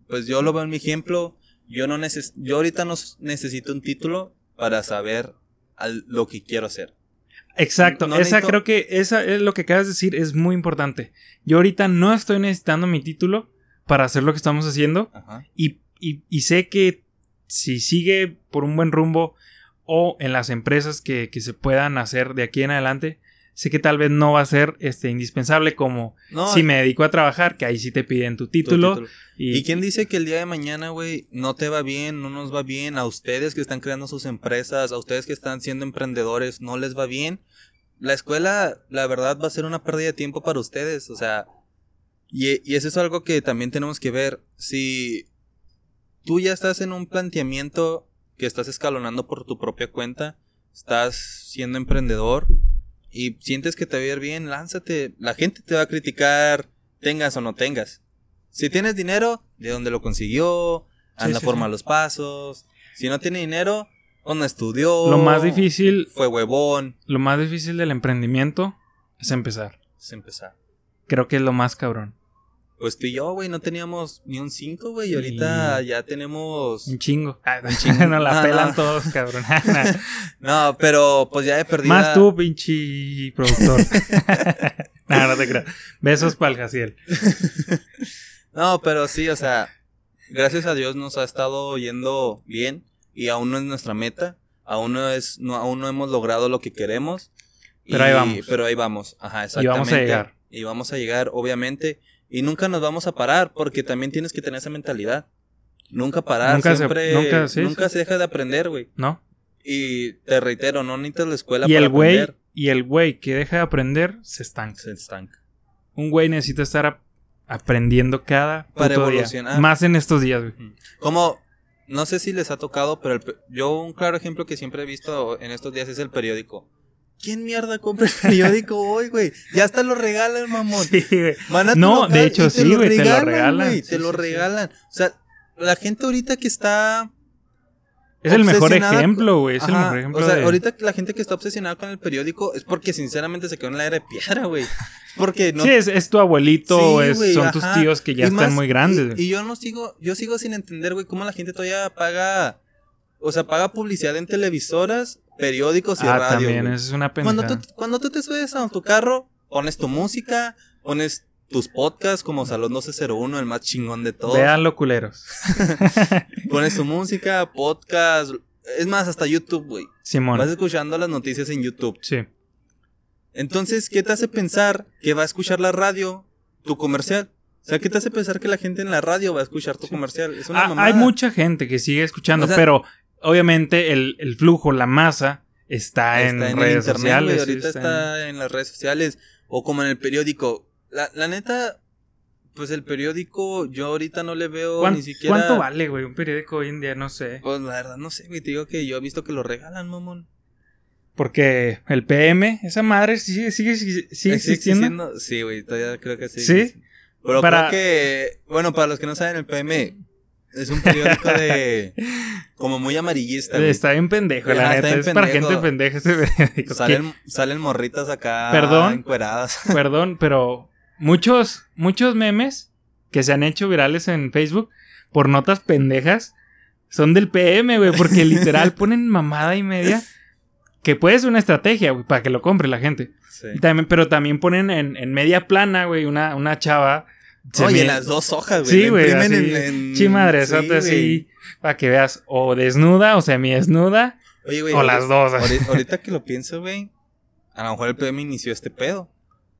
pues yo lo veo en mi ejemplo. Yo no neces yo ahorita no necesito un título para saber al- lo que quiero hacer. Exacto, No esa necesito- creo que esa es lo que acabas de decir, es muy importante. Yo ahorita no estoy necesitando mi título para hacer lo que estamos haciendo y, y- y sé que si sigue por un buen rumbo o en las empresas que, que se puedan hacer de aquí en adelante, sé que tal vez no va a ser este, indispensable como No, si me dedico a trabajar, que ahí sí te piden tu tu título. título. Y, ¿Y quién dice que el día de mañana, güey, no te va bien, no nos va bien? A ustedes que están creando sus empresas, a ustedes que están siendo emprendedores, no les va bien. La escuela, la verdad, va a ser una pérdida de tiempo para ustedes. O sea, y, y eso es algo que también tenemos que ver. Si tú ya estás en un planteamiento que estás escalonando por tu propia cuenta, estás siendo emprendedor y sientes que te va a ir bien, lánzate. La gente te va a criticar, tengas o no tengas. Si tienes dinero, de dónde lo consiguió, Sí, anda sí, forma sí. los pasos. Si no tiene dinero, no estudió. lo más difícil, Fue huevón. lo más difícil del emprendimiento es empezar. Es empezar. Creo que es lo más cabrón. Pues tú y yo, güey, no teníamos ni un 5, güey. Y ahorita ya tenemos. Un chingo. chingo. no la pelan no. todos, cabrón. No, pero pues ya he perdido. Más tú, pinche productor. no, no te creo. Besos para el Jaciel. No, pero sí, o sea, gracias a Dios nos ha estado yendo bien y aún no es nuestra meta, aún no es, no, aún no hemos logrado lo que queremos. Pero ahí vamos. Pero ahí vamos, ajá, Y exactamente. vamos a llegar. Y vamos a llegar, obviamente, y nunca nos vamos a parar porque también tienes que tener esa mentalidad. Nunca parar, Nunca se- siempre, nunca- sí, nunca sí. se deja de aprender, güey. ¿No? Y te reitero, no necesitas la escuela Y para el güey, aprender. y el güey que deja de aprender se estanca. Se estanca. Un güey necesita estar ap- aprendiendo cada Para puto día. Más en estos días, güey. Como, no sé si les ha tocado, pero el yo un claro ejemplo que siempre he visto en estos días es el periódico. ¿Quién mierda compra el periódico hoy, güey? Ya hasta lo regalan, mamón. Sí, güey. Van a tu No, local de hecho, sí, güey, te lo regalan. güey, Sí, te lo regalan. O sea, la gente ahorita que está Es el mejor ejemplo, güey. Es el mejor ejemplo. O sea, de- ahorita la gente que está obsesionada con el periódico es porque sinceramente se quedó en la era de piedra, güey. Porque no Sí, es, es tu abuelito, Sí, es- güey, son tus tíos que ya están muy grandes. Y, güey. y yo no sigo, yo sigo sin entender, güey, cómo la gente todavía paga, o sea, paga publicidad en televisoras, periódicos y ah, radio. también, güey. es una cuando tú, cuando tú te subes a tu carro, pones tu música, pones tus podcasts como Salón 1201, el más chingón de todos. Véanlo, culeros. Pones tu música, podcast, Es más, hasta YouTube, güey. Simón. Vas escuchando las noticias en YouTube. Sí. Entonces, ¿qué te hace pensar que va a escuchar la radio tu comercial? O sea, ¿qué te hace pensar que la gente en la radio va a escuchar tu comercial? Es una Ah, mamada. hay mucha gente que sigue escuchando, O sea- pero obviamente el, el flujo, la masa, está, en, el redes internet, sociales. ahorita está, en... las redes sociales o como en el periódico. La, la neta, pues el periódico yo ahorita no le veo ¿Cuán- ni siquiera... ¿Cuánto vale, güey? Un periódico hoy en día, no sé. Pues la verdad no sé, güey, te digo que yo he visto que lo regalan, mamón. Porque el PM, esa madre sigue, sigue, sigue, sigue ¿Existe existiendo. Sí, güey, todavía creo que sí. ¿Sí? Pero Para- creo que, bueno, para los que no saben, el PM es un periódico de... como muy amarillista, güey. Está bien pendejo, la neta. Es para gente pendeja ese periódico. Salen, salen morritas acá Perdón. encueradas. Perdón, pero muchos, muchos memes que se han hecho virales en Facebook por notas pendejas son del PM, güey. Porque literal ponen mamada y media. Que puede ser una estrategia, güey, para que lo compre la gente. Sí. Y también, pero también ponen en, en media plana, güey, una, una chava. Se Oye, me- en las dos hojas, güey. Sí, güey, en- chimadresote sí, así, para que veas o desnuda o semidesnuda, Oye, güey. o las dos. Ahorita, ahorita que lo pienso, güey. A lo mejor el PM inició este pedo.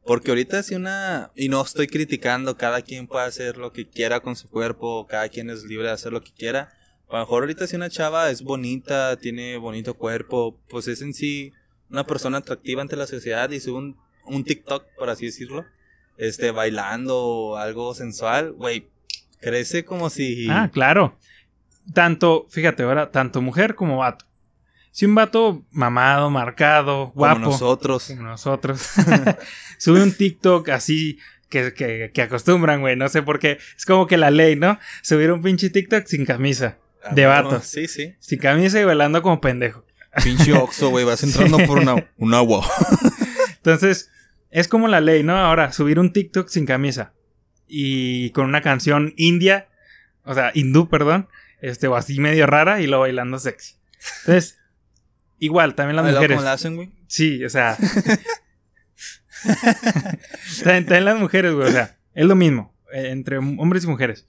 Porque ahorita si una. Y no estoy criticando, cada quien puede hacer lo que quiera con su cuerpo, cada quien es libre de hacer lo que quiera. A lo mejor ahorita si una chava es bonita, tiene bonito cuerpo, pues es en sí una persona atractiva ante la sociedad y sube un, un TikTok, por así decirlo, este, bailando o algo sensual, güey, crece como si... Ah, claro. Tanto, fíjate ahora, tanto mujer como vato. Si un vato mamado, marcado, como guapo, nosotros. como nosotros, sube un TikTok así que, que, que acostumbran, güey, no sé por qué. Es como que la ley, ¿no? Subir un pinche TikTok sin camisa, Ah, de vato. Sí, sí. sin camisa y bailando como pendejo. Pinche Oxxo, güey, vas entrando por una, un agua. Entonces, es como la ley, ¿no? Ahora, subir un TikTok sin camisa y con una canción india, o sea, hindú, perdón, este, o así medio rara y luego bailando sexy. Entonces, igual, también las mujeres. ¿Cómo la hacen, güey? Sí, o sea. también, también las mujeres, güey, o sea, es lo mismo, eh, entre hombres y mujeres.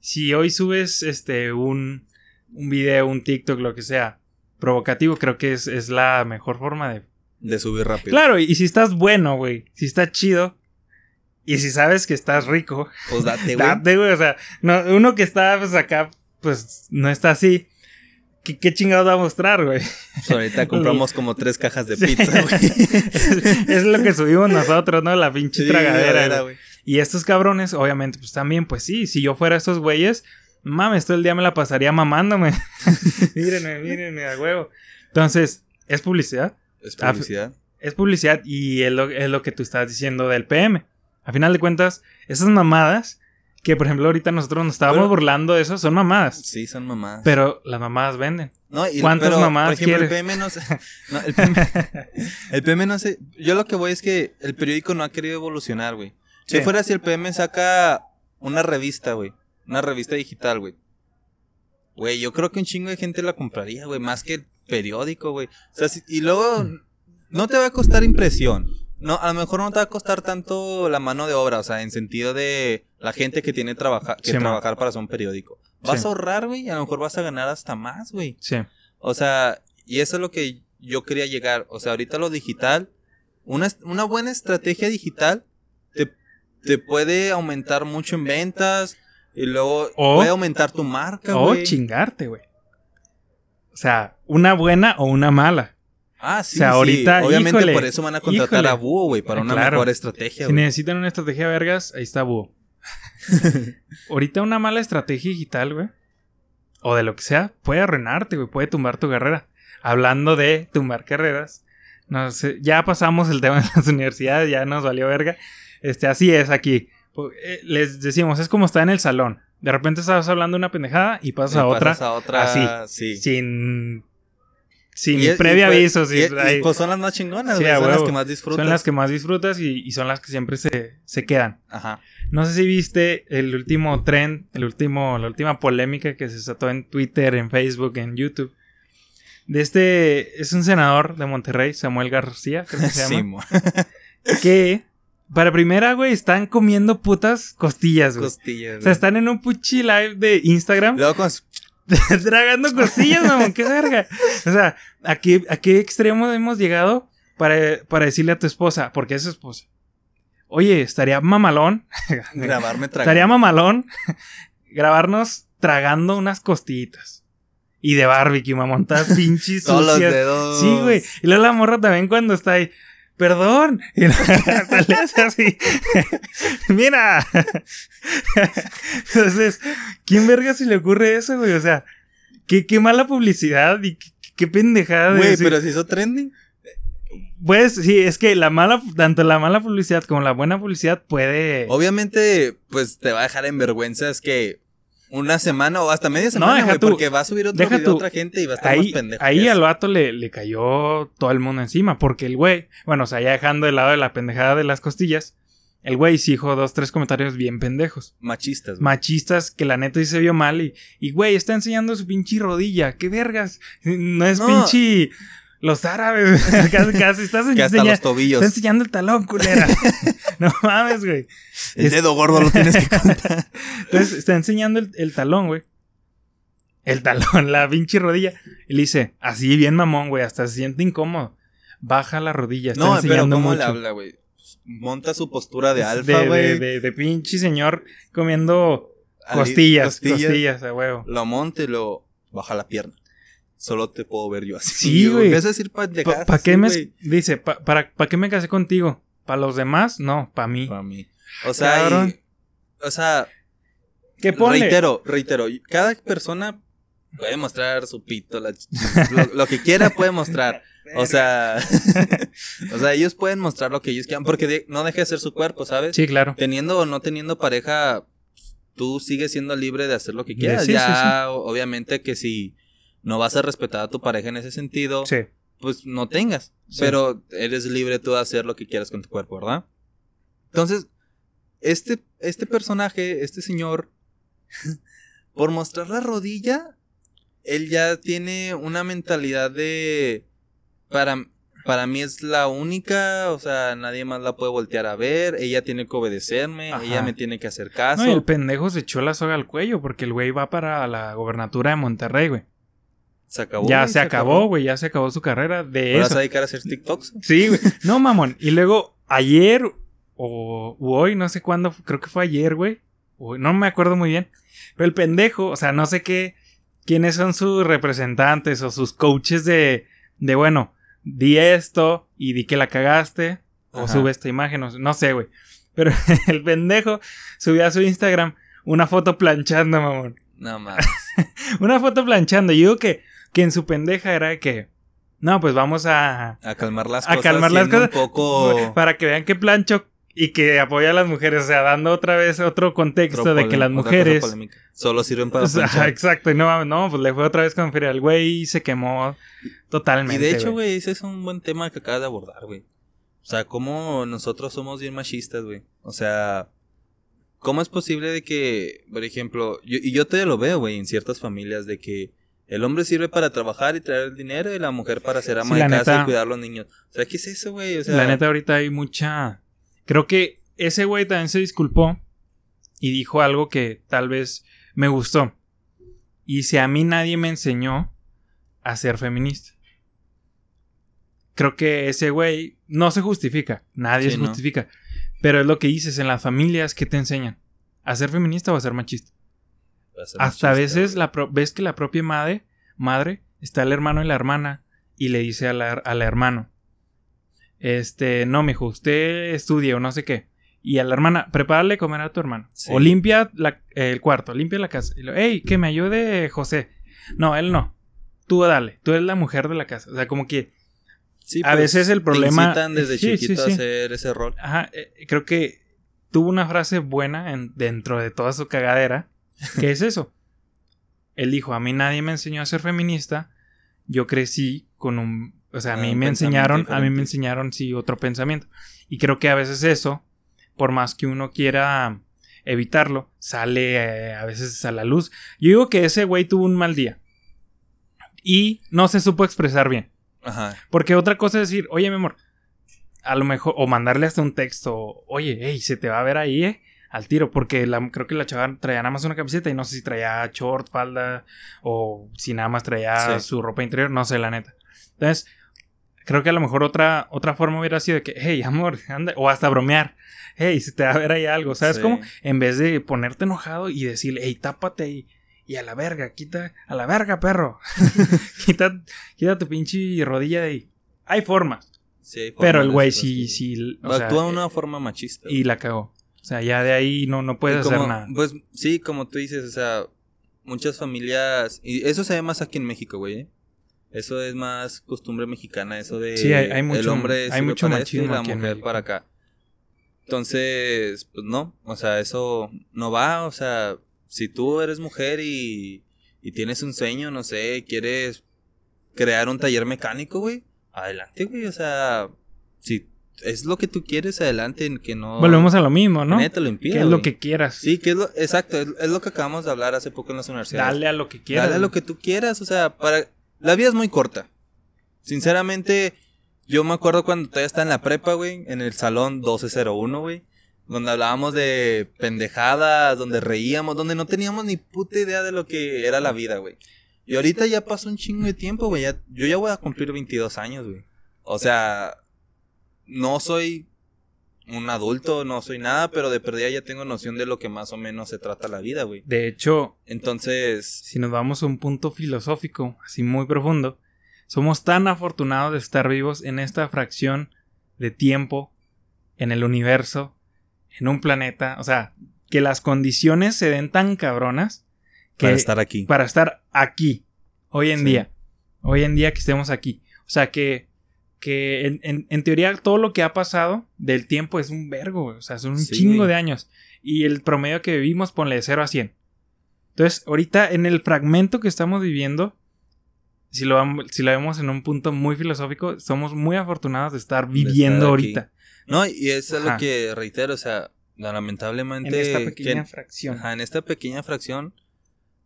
Si hoy subes este un, un video, un TikTok, lo que sea, provocativo, creo que es, es la mejor forma de De subir rápido. Claro, y si estás bueno, güey, si estás chido, y si sabes que estás rico, Pues date, güey. date, güey, o sea, no, uno que está pues acá, pues no está así. ¿Qué, qué chingados va a mostrar, güey? Pues ahorita compramos como tres cajas de pizza, güey. es, es lo que subimos nosotros, ¿no? La pinche Sí, tragadera. güey. Y estos cabrones, obviamente, pues también, pues sí, si yo fuera estos güeyes, mames, todo el día me la pasaría mamándome. mírenme, mírenme, a huevo. Entonces, es publicidad. Es publicidad. es publicidad y es lo, es lo que tú estás diciendo del PM. A final de cuentas, esas mamadas, que por ejemplo ahorita nosotros nos estábamos Pero- burlando de eso, son mamadas. Sí, son mamadas. Pero las mamadas venden. No, y- ¿Cuántas pero, mamadas por ejemplo, quieres? El PM no sé. no, el, PM, el PM no sé. Yo lo que voy es que el periódico no ha querido evolucionar, güey. Si Sí. fuera si el PM saca una revista, güey. Una revista digital, güey. Güey, yo creo que un chingo de gente la compraría, güey. Más que periódico, güey. O sea, si- y luego no te va a costar impresión. No, a lo mejor no te va a costar tanto la mano de obra, o sea, en sentido de la gente que tiene trabaja, que Sí, man. trabajar para hacer un periódico. Vas Sí. a ahorrar, güey, y a lo mejor vas a ganar hasta más, güey. Sí. O sea, y eso es lo que yo quería llegar. O sea, ahorita lo digital, una, una buena estrategia digital te, te puede aumentar mucho en ventas y luego O- puede aumentar tu marca, O güey. chingarte, güey. O sea, una buena o una mala. Ah, sí, O sea, sí. ahorita, Obviamente híjole, por eso van a contratar híjole. a Búho, güey, para Ah, una claro. mejor estrategia, Si necesitan una estrategia vergas, ahí está Búho. Ahorita una mala estrategia digital, güey. O de lo que sea, puede arruinarte, güey. Puede tumbar tu carrera. Hablando de tumbar carreras. No sé, ya pasamos el tema de las universidades, ya nos valió verga. Este, así es aquí. Eh, Les decimos, es como estar en el salón. De repente estás hablando de una pendejada y pasas Y a otra pasas a otra, así, sí. sin sin Y es- y previo aviso. y- y pues son las más chingonas, Sí, güey. son las que más disfrutas. son las que más disfrutas y, son las que siempre se, se quedan. Ajá. No sé si viste el último trend, el último, la última polémica que se desató en Twitter, en Facebook, en YouTube. De este, es un senador de Monterrey, Samuel García, creo que se Sí, llama. mo- que, para primera, güey, están comiendo putas costillas, güey. costillas. O sea, güey. están en un puchi live de Instagram. Luego con Tragando costillas, mamón, qué verga. O sea, ¿a qué, a qué extremo hemos llegado para, para decirle a tu esposa? Porque es su esposa. Oye, estaría mamalón. Grabarme tragando. estaría mamalón grabarnos tragando unas costillitas. Y de barbecue, mamón, todas pinches Todos los sucias. dedos. Sí, güey. Y luego la morra también cuando está ahí. Perdón. Y la- le hace así. Mira. Entonces, ¿quién verga se le ocurre eso, güey? O sea, qué, qué mala publicidad y qué, qué pendejada de Güey, pero si hizo trending. Pues sí, es que la mala, tanto la mala publicidad como la buena publicidad puede. Obviamente, pues te va a dejar en vergüenza. Es que una semana o hasta media semana, deja güey, tú- porque va a subir otro deja video tú- otra gente y va a estar Ahí, más pendejo. ahí al vato le, le cayó todo el mundo encima. Porque el güey, bueno, o sea, ya dejando de lado de la pendejada de las costillas, el güey sí dijo dos, tres comentarios bien pendejos. Machistas. machistas que la neta sí se vio mal y, y güey, está enseñando su pinche rodilla, qué vergas, no es No. pinche los árabes, casi, casi estás que hasta enseñando, los tobillos. está enseñando el talón, culera, no mames, güey, El es- dedo gordo lo tienes que contar. entonces está enseñando el, el talón, güey, el talón, la pinche rodilla, y le dice, así bien mamón, güey, hasta se siente incómodo, baja la rodilla, está no, pero enseñando ¿cómo mucho. le habla, güey? Monta su postura de de, alfa, de, güey. de, de pinche señor comiendo Ali- costillas, costillas, a huevo. Lo monta y lo baja la pierna. Solo te puedo ver yo así. Sí, güey. A decir pendejadas ¿Para qué me dice? pa- para, ¿Para qué me casé contigo? ¿Para los demás? No, para mí. Pa' mí. O sea, y- o sea, ¿Qué pone? reitero, reitero. Cada persona puede mostrar su pito, la lo, lo que quiera puede mostrar. O sea, o sea, ellos pueden mostrar lo que ellos quieran porque de- no deja de ser su cuerpo, ¿sabes? Sí, claro. Teniendo o no teniendo pareja, tú sigues siendo libre de hacer lo que quieras. sí, sí, ya, obviamente que si no vas a respetar a tu pareja en ese sentido, Sí. pues no tengas. Sí. Pero eres libre tú de hacer lo que quieras con tu cuerpo, ¿verdad? Entonces, este, este personaje, este señor, por mostrar la rodilla, él ya tiene una mentalidad de... Para, para mí es la única, o sea, nadie más la puede voltear a ver, ella tiene que obedecerme, Ajá. ella me tiene que hacer caso. No, y el pendejo se echó la soga al cuello porque el güey va para la gobernatura de Monterrey, güey. Se acabó. Ya se acabó, güey. Ya se acabó su carrera de ¿Te vas eso. a dedicar a hacer TikToks? Sí, güey. No, mamón. Y luego, ayer o hoy, no sé cuándo, creo que fue ayer, güey. No me acuerdo muy bien. Pero el pendejo, o sea, no sé qué, quiénes son sus representantes o sus coaches de, de bueno, di esto y di que la cagaste. O Ajá. sube esta imagen, o- no sé, güey. Pero el pendejo subió a su Instagram una foto planchando, mamón. No más. Una foto planchando. Y digo que, que en su pendeja era de que, no, pues vamos a, A calmar las A cosas. calmar las cosas. Un poco. para que vean que plancho y que apoya a las mujeres, o sea, dando otra vez otro contexto de que las mujeres... Solo sirven para O sea, exacto, y no, no, pues le fue otra vez con feria al güey y se quemó totalmente. Y de hecho, güey, ese es un buen tema que acabas de abordar, güey. O sea, cómo nosotros somos bien machistas, güey. O sea, ¿cómo es posible de que, por ejemplo, yo, y yo todavía lo veo, güey, en ciertas familias, de que el hombre sirve para trabajar y traer el dinero y la mujer para ser ama Sí, de casa neta. y cuidar a los niños. O sea, ¿qué es eso, güey? O sea, La neta, ahorita hay mucha. Creo que ese güey también se disculpó y dijo algo que tal vez me gustó. Y si a mí nadie me enseñó a ser feminista. Creo que ese güey no se justifica. Nadie Sí, se no. justifica. Pero es lo que dices en las familias que te enseñan. ¿A ser feminista o a ser machista? Hasta a veces la ves que la propia madre, madre está el hermano y la hermana y le dice a la, al hermano, este, no, mijo, usted estudia o no sé qué. Y a la hermana, prepárale comer a tu hermano. Sí. O limpia la- el cuarto, limpia la casa. Y lo, hey, que me ayude José. No, él no. Tú dale, tú eres la mujer de la casa. O sea, como que, Sí, a veces el te problema- incitan desde Sí, chiquito a hacer ese rol. ajá, eh, creo que tuvo una frase buena en- dentro de toda su cagadera. ¿Qué es eso? Él dijo, a mí nadie me enseñó a ser feminista. Yo crecí con un... O sea, a Ah, mí un me enseñaron, a mí me enseñaron, sí, otro pensamiento. Y creo que a veces eso, por más que uno quiera evitarlo, sale eh, a veces a la luz. Yo digo que ese güey tuvo un mal día. Y no se supo expresar bien. Ajá. Porque otra cosa es decir, oye, mi amor, a lo mejor, o mandarle hasta un texto, oye, hey, se te va a ver ahí, ¿eh? Al tiro, porque la, creo que la chava traía nada más una camiseta y no sé si traía short, falda o si nada más traía Sí. su ropa interior, no sé la neta. Entonces, creo que a lo mejor otra, otra forma hubiera sido de que, hey, amor, anda, o hasta bromear, hey, si te va a ver ahí algo, ¿sabes Sí. cómo? En vez de ponerte enojado y decirle, hey, tápate y, y a la verga, quita, a la verga, perro, quita, quita tu pinche rodilla de ahí. Hay formas, Sí, hay pero el güey sí, sí, o Actúa de eh, una forma machista. y la cagó. O sea, ya de ahí no, no puedes como- hacer nada. Pues sí, como tú dices, o sea, muchas familias. Y eso se ve más aquí en México, güey. ¿eh? Eso es más costumbre mexicana, eso de. Sí, hay- hay el mucho- hombre hay mucho para esto y machismo la mujer México. para acá. Entonces, pues no, o sea, eso no va, o sea, si tú eres mujer y, y tienes un sueño, no sé, quieres crear un taller mecánico, güey, adelante, güey, o sea, si es lo que tú quieres, adelante, que no... Volvemos a lo mismo, ¿no? te lo impida, Que es lo que quieras. Sí, que es lo, exacto, es, es lo que acabamos de hablar hace poco en las universidades. Dale a lo que quieras. Dale a lo que tú quieras, o sea, para la vida es muy corta. Sinceramente, yo me acuerdo cuando todavía estaba en la prepa, güey, en el salón 1201, güey, donde hablábamos de pendejadas, donde reíamos, donde no teníamos ni puta idea de lo que era la vida, güey. Y ahorita ya pasó un chingo de tiempo, güey, yo ya voy a cumplir 22 años, güey. O sea, no soy un adulto, no soy nada, pero de perdida ya tengo noción de lo que más o menos se trata la vida, güey. De hecho, Entonces, si nos vamos a un punto filosófico, así muy profundo, somos tan afortunados de estar vivos en esta fracción de tiempo, en el universo, en un planeta, o sea, que las condiciones se den tan cabronas que para estar aquí. para estar aquí, hoy en Sí. día, hoy en día que estemos aquí. O sea, que, que en, en- en teoría todo lo que ha pasado del tiempo es un vergo, o sea, son un Sí, chingo de años. Y el promedio que vivimos, ponle de 0 a 100. Entonces, ahorita en el fragmento que estamos viviendo, si lo, si lo vemos en un punto muy filosófico, somos muy afortunados de estar viviendo ahorita. No, y eso es lo que reitero, o sea, lamentablemente. En esta que- pequeña fracción. ajá, en esta pequeña fracción,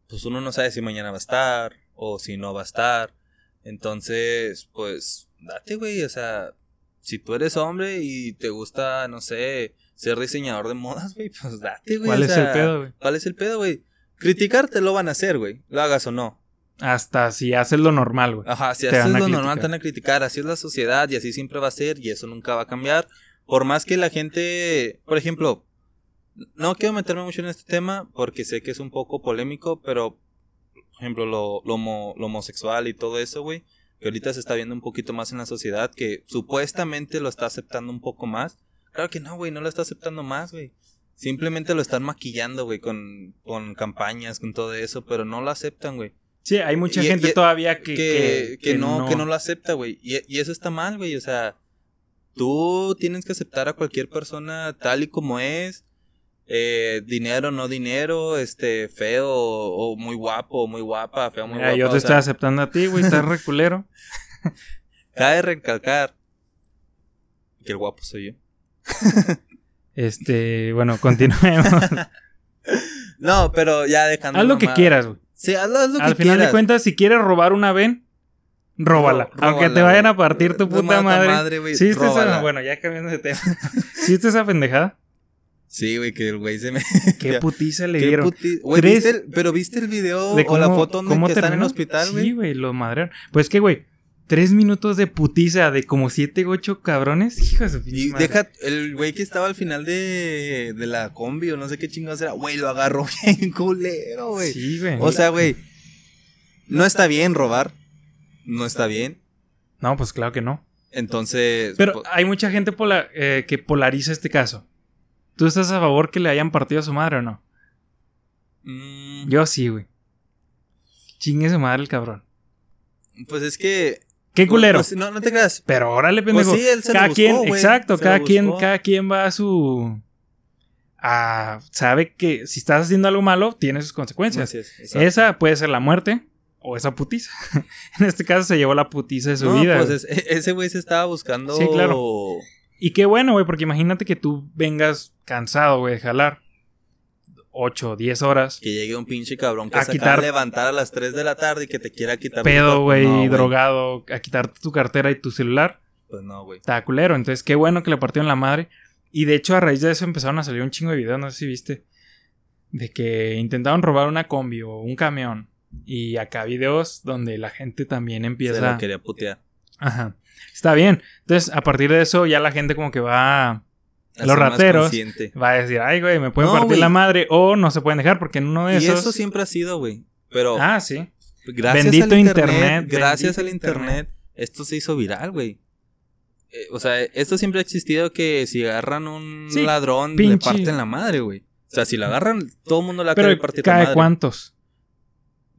pues uno no sabe si mañana va a estar o si no va a estar. Entonces, pues, date, güey, o sea, si tú eres hombre y te gusta, no sé, ser diseñador de modas, güey, pues date, güey. ¿Cuál o es sea, el pedo, güey? ¿Cuál es el pedo, güey? Criticarte lo van a hacer, güey, lo hagas o no. Hasta si haces lo normal, güey. Ajá, si Te haces lo normal te van a criticar, así es la sociedad y así siempre va a ser y eso nunca va a cambiar. Por más que la gente, por ejemplo, no quiero meterme mucho en este tema porque sé que es un poco polémico, pero, por ejemplo, lo, lo, lo homosexual y todo eso, güey, que ahorita se está viendo un poquito más en la sociedad, que supuestamente lo está aceptando un poco más. Claro que no, güey, no lo está aceptando más, güey. Simplemente lo están maquillando, güey, con, con campañas, con todo eso, pero no lo aceptan, güey. Sí, hay mucha Y- gente y- todavía que, que, que no, que no lo acepta, güey. Y, y eso está mal, güey. O sea, tú tienes que aceptar a cualquier persona tal y como es. Eh, dinero, no dinero, este, feo o, o muy guapo, muy guapa, feo, muy Mira, guapa. yo te estoy sea, aceptando a ti, güey, estás reculero. Cabe recalcar que el guapo soy yo. Este, bueno, continuemos. No, pero ya dejando. haz lo que quieras, güey. Sí, haz lo, haz lo que Al final quieras. de cuentas, si quieres robar una ven, róbala. Aunque te vayan a partir tu puta madre. ¿Sí esa? Bueno, ya cambiando de tema. ¿Sí esa pendejada? Sí, güey, que el güey se me. Qué putiza le dieron. puti- Güey, Tres- ¿viste el- pero viste el video De o la foto donde cómo que están en el hospital, güey. Sí, güey, lo madrearon. Pues que, güey, tres minutos de putiza de como siete, ocho cabrones. Hijo de su Y madre. deja, el güey que estaba al final de, de la combi o no sé qué chingados era, güey, lo agarró bien culero, güey. Sí, güey. O sea, güey, no está bien robar, no está bien. No, pues claro que no. Entonces, Pero hay mucha gente pola- eh, que polariza este caso. ¿Tú estás a favor que le hayan partido a su madre o no? mm, Yo sí, güey. Chingue su madre el cabrón. pues es que... Qué culero. pues, no, no te creas. Pero órale, Pues pendejo. sí, él se lo cada buscó, quien, exacto, Se cada lo quien, buscó. cada quien va a su. a- sabe que si estás haciendo algo malo, tiene sus consecuencias. Es. Esa puede ser la muerte o esa putiza. en este caso se llevó la putiza de su No, vida. pues es- e- ese güey se estaba buscando... Sí, claro. Y qué bueno, güey, porque imagínate que tú vengas cansado, güey, de jalar 8 o 10 horas. Que llegue un pinche cabrón que A se quitar- acaba de levantar a las 3 de la tarde y que te quiera quitar Pedo, güey, No, drogado, a quitarte tu cartera y tu celular. Pues no, güey. Está culero. Entonces, qué bueno que le partieron la madre. Y de hecho, a raíz de eso empezaron a salir un chingo de videos, no sé si viste. De que intentaron robar una combi o un camión. Y acá videos donde la gente también empieza. Se la quería putear. Ajá. Está bien. Entonces, a partir de eso, ya la gente como que va. A los rateros va a decir, ay, güey, me pueden No, partir la madre. O no se pueden dejar porque en uno de Y esos. eso siempre ha sido, güey. Pero Ah, sí. gracias Bendito al internet, internet, gracias al internet, esto se hizo viral, güey. Eh, o sea, esto siempre ha existido que si agarran un Sí, ladrón, le pinche- parten la madre, güey. O sea, si lo agarran, todo el mundo le va a partir la ¿cae madre. cuántos?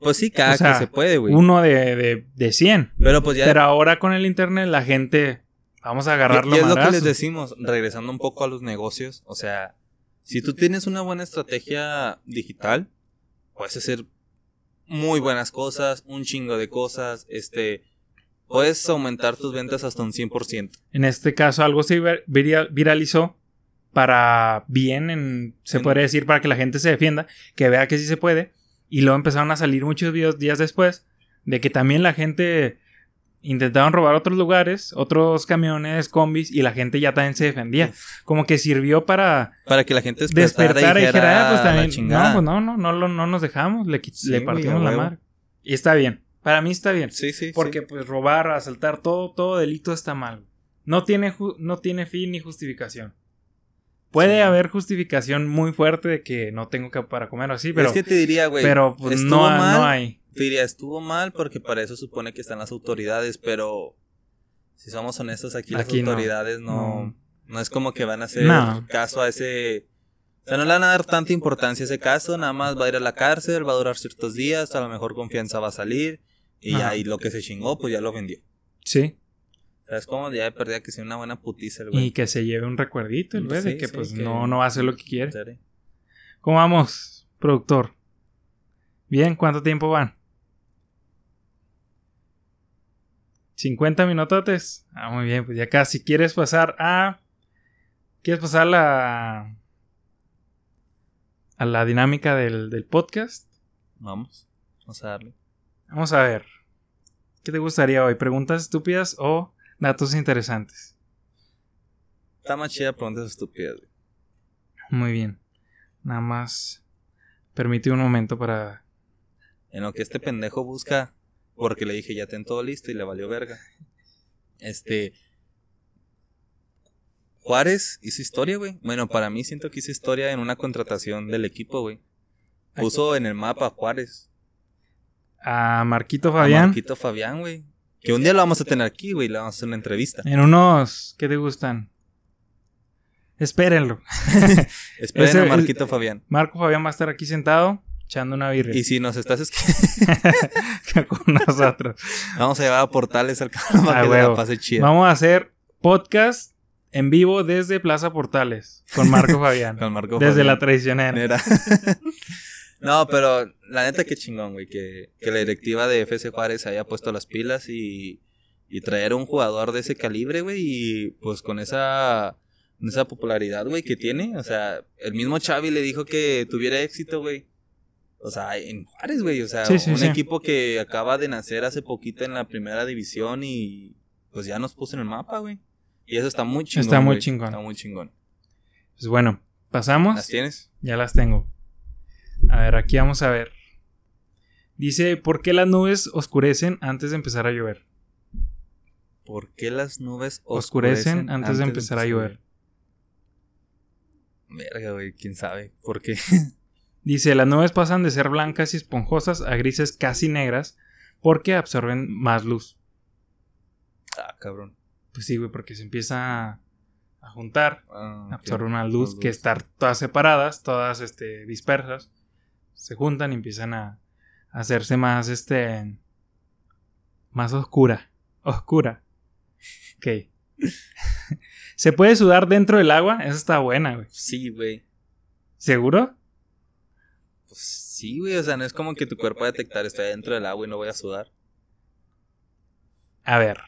Pues sí, cada O sea, que se puede, güey. Uno de, de, de 100. Pero pues ya, Pero ahora con el internet la gente... Vamos a y- agarrarlo y es lo que les decimos, regresando un poco a los negocios. O sea, si tú tienes una buena estrategia digital, puedes hacer muy buenas cosas, un chingo de cosas, este... Puedes aumentar tus ventas hasta un 100%. En este caso algo se vir- viral- viralizó para bien, en, se En- podría decir, para que la gente se defienda, que vea que sí se puede. Y luego empezaron a salir muchos videos días después de que también la gente intentaron robar otros lugares, otros camiones, combis, y la gente ya también se defendía. Como que sirvió para Para que la gente despertara, despertar y dijera, ah, pues "La también, chingada". no, pues no, no, no, no nos dejamos, le, Sí, le partimos la madre. Y está bien, para mí está bien. Sí, sí, Porque sí. pues robar, asaltar, todo, todo delito está mal. No tiene, no tiene fin ni justificación. Puede Sí. haber justificación muy fuerte de que no tengo que para comer o así, pero, es que te diría, güey. pero pues, no, mal. no hay. Te diría, estuvo mal porque para eso supone que están las autoridades, pero si somos honestos aquí, Aquí las autoridades no, No. no, es como que van a hacer No. caso a ese... O sea, no le van a dar tanta importancia a ese caso, nada más va a ir a la cárcel, va a durar ciertos días, a lo mejor confianza va a salir y y lo que se chingó, pues ya lo vendió. Sí. Es como ya de perdida que sea una buena putiza el güey. Y que se lleve un recuerdito el güey de Sí, que sí, pues que- no, no va a hacer lo que quiere. Serio. ¿Cómo vamos, productor? Bien, ¿cuánto tiempo van? 50 minutotes. Ah, muy bien, pues ya casi. ¿Quieres pasar a. ¿Quieres pasar a la. a la dinámica del, del podcast? Vamos, vamos a darle. Vamos a ver. ¿Qué te gustaría hoy? ¿Preguntas estúpidas o datos interesantes? Está más chida preguntas estúpidas, güey. Muy bien. Nada más. Permite un momento para. En lo que este pendejo busca, porque le dije ya ten todo listo y le valió verga. Este. Juárez hizo historia, güey. Bueno, para mí siento que hizo historia en una contratación del equipo, güey. Puso en el mapa a Juárez. A Marquito A Fabián. Marquito Fabián, güey. Que un día lo vamos a tener aquí, güey. Le vamos a hacer una entrevista. En unos. ¿Qué te gustan? Espérenlo. Esperen Ese- a Marquito Fabián. Marco Fabián va a estar aquí sentado echando una birria Y si nos estás escuchando, con nosotros. vamos a llevar a portales al canal para Ah, que se la huevo. pase chida. Vamos a hacer podcast en vivo desde Plaza Portales con Marco Fabián. Con Marco desde Fabián. la traicionera. No, pero la neta que chingón, güey, que, que la directiva de FC Juárez haya puesto las pilas y, y traer un jugador de ese calibre, güey, y pues con esa, esa popularidad, güey, que tiene. O sea, el mismo Xavi le dijo que tuviera éxito, güey. O sea, en Juárez, güey, o sea, Sí, sí, un sí. equipo que acaba de nacer hace poquito en la primera división y pues ya nos puso en el mapa, güey. Y eso está muy chingón. Está muy güey. chingón. Está muy chingón. Pues bueno, pasamos. ¿Las tienes? Ya las tengo. A ver, aquí vamos a ver. Dice, ¿por qué las nubes oscurecen antes de empezar a llover? ¿Por qué las nubes Oscurecen, antes, de empezar a llover. Verga, güey, quién sabe. ¿Por qué? Dice, las nubes pasan de ser blancas y esponjosas a grises casi negras porque absorben más luz. ah, cabrón. Pues sí, güey, porque se empieza a, juntar, Ah, absorben una luz Más que estar todas separadas, todas este, dispersas, se juntan y empiezan a, hacerse más, este, más oscura, oscura. Ok. ¿Se puede sudar dentro del agua? Esa está buena, güey. Sí, güey. ¿Seguro? Pues sí, güey. O sea, no es como que tu cuerpo va a detectar estoy dentro del agua y no voy a sudar. A ver.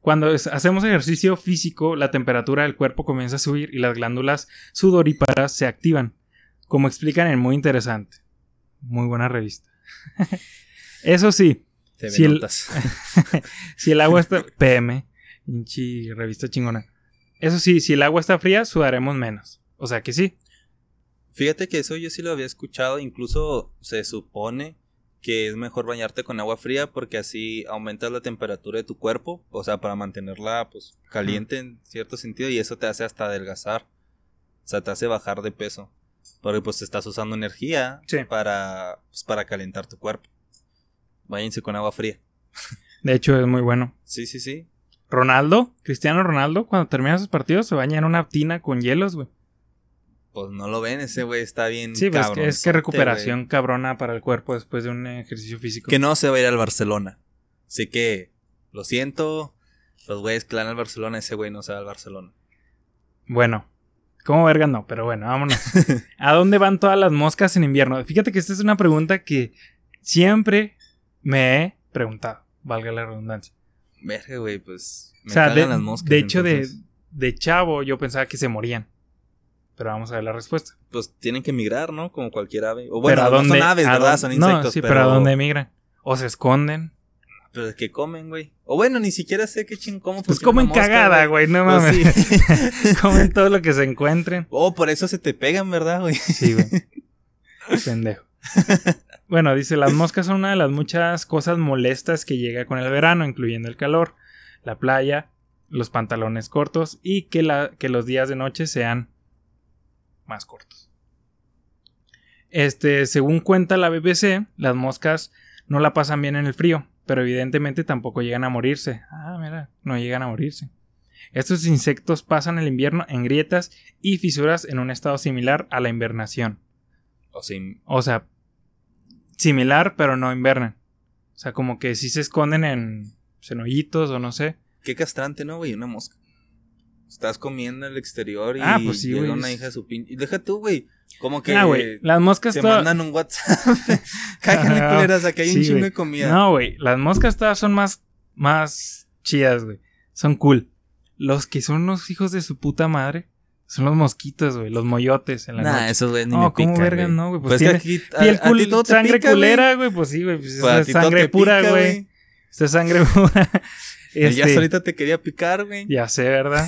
Cuando hacemos ejercicio físico, la temperatura del cuerpo comienza a subir y las glándulas sudoríparas se activan, como explican en Muy Interesante. Muy buena revista. Eso sí, Te Si el- si el agua está... PM, pinche revista chingona. Eso sí, si el agua está fría, sudaremos menos. O sea que sí. Fíjate que eso yo sí lo había escuchado, incluso se supone que es mejor bañarte con agua fría porque así aumentas la temperatura de tu cuerpo, o sea, para mantenerla pues caliente en cierto sentido y eso te hace hasta adelgazar. O sea, te hace bajar de peso. Porque pues estás usando energía Sí. para pues, para calentar tu cuerpo. Váyanse con agua fría. De hecho, es muy bueno. Sí, sí, sí. Ronaldo, Cristiano Ronaldo, cuando termina sus partidos, se baña en una tina con hielos, güey. Pues no lo ven, ese güey está bien Sí, pues es que, es que recuperación cabrona para el cuerpo después de un ejercicio físico. Que no se va a ir al Barcelona. Así que, lo siento, los güeyes que dan al Barcelona, ese güey no se va al Barcelona. Bueno, ¿cómo verga no? Pero bueno, vámonos. ¿A dónde van todas las moscas en invierno? Fíjate que esta es una pregunta que siempre me he preguntado, valga la redundancia. Verga, güey, pues. Me o sea, de, las moscas. de hecho, de, de chavo yo pensaba que se morían. Pero vamos a ver la respuesta. Pues tienen que migrar, ¿no? Como cualquier ave. O pero bueno, ¿a no dónde, son aves, a ¿verdad? dónde- Son insectos. No, sí, pero, pero ¿a dónde emigran? O se esconden. Pero es que comen, güey. O bueno, ni siquiera sé qué ching cómo Pues comen mosca, cagada, güey, no Pues mames. sí. comen todo lo que se encuentren. oh, por eso se te pegan, ¿verdad, güey? Sí, güey. Pendejo. Bueno, dice, las moscas son una de las muchas cosas molestas que llega con el verano, incluyendo el calor, la playa, los pantalones cortos y que, la, que los días de noche sean más cortos. Este, según cuenta la BBC, las moscas no la pasan bien en el frío, pero evidentemente tampoco llegan a morirse. Ah, mira, no llegan a morirse. Estos insectos pasan el invierno en grietas y fisuras en un estado similar a la invernación. O sea, O sea, similar, pero no invernan. O sea, como que sí se esconden en, en hoyitos o no sé. qué castrante, ¿no, güey? Una mosca. Estás comiendo en el exterior y Ah, pues sí, llega una hija de su pin... Y deja tú, güey. Como que Ah, güey. Las moscas te todas. mandan un WhatsApp. Cáiganle, culeras, aquí hay un chingo güey. de comida. No, güey. Las moscas todas son más, más chidas, güey. Son cool. Los que son los hijos de su puta madre son los mosquitos, güey. Los moyotes en la Nah, noche. esos güeyes ni No, me ¿cómo pican, verga güey. no, güey? Pues Pues, tiene que aquí a, Piel a cul- ti todo te sangre pica, güey. culera, güey. Pues sí, güey. Pues Pues es todo sangre pura, güey. Esta es sangre pura. El ya Este, ahorita te quería picar, güey. Ya sé, ¿verdad?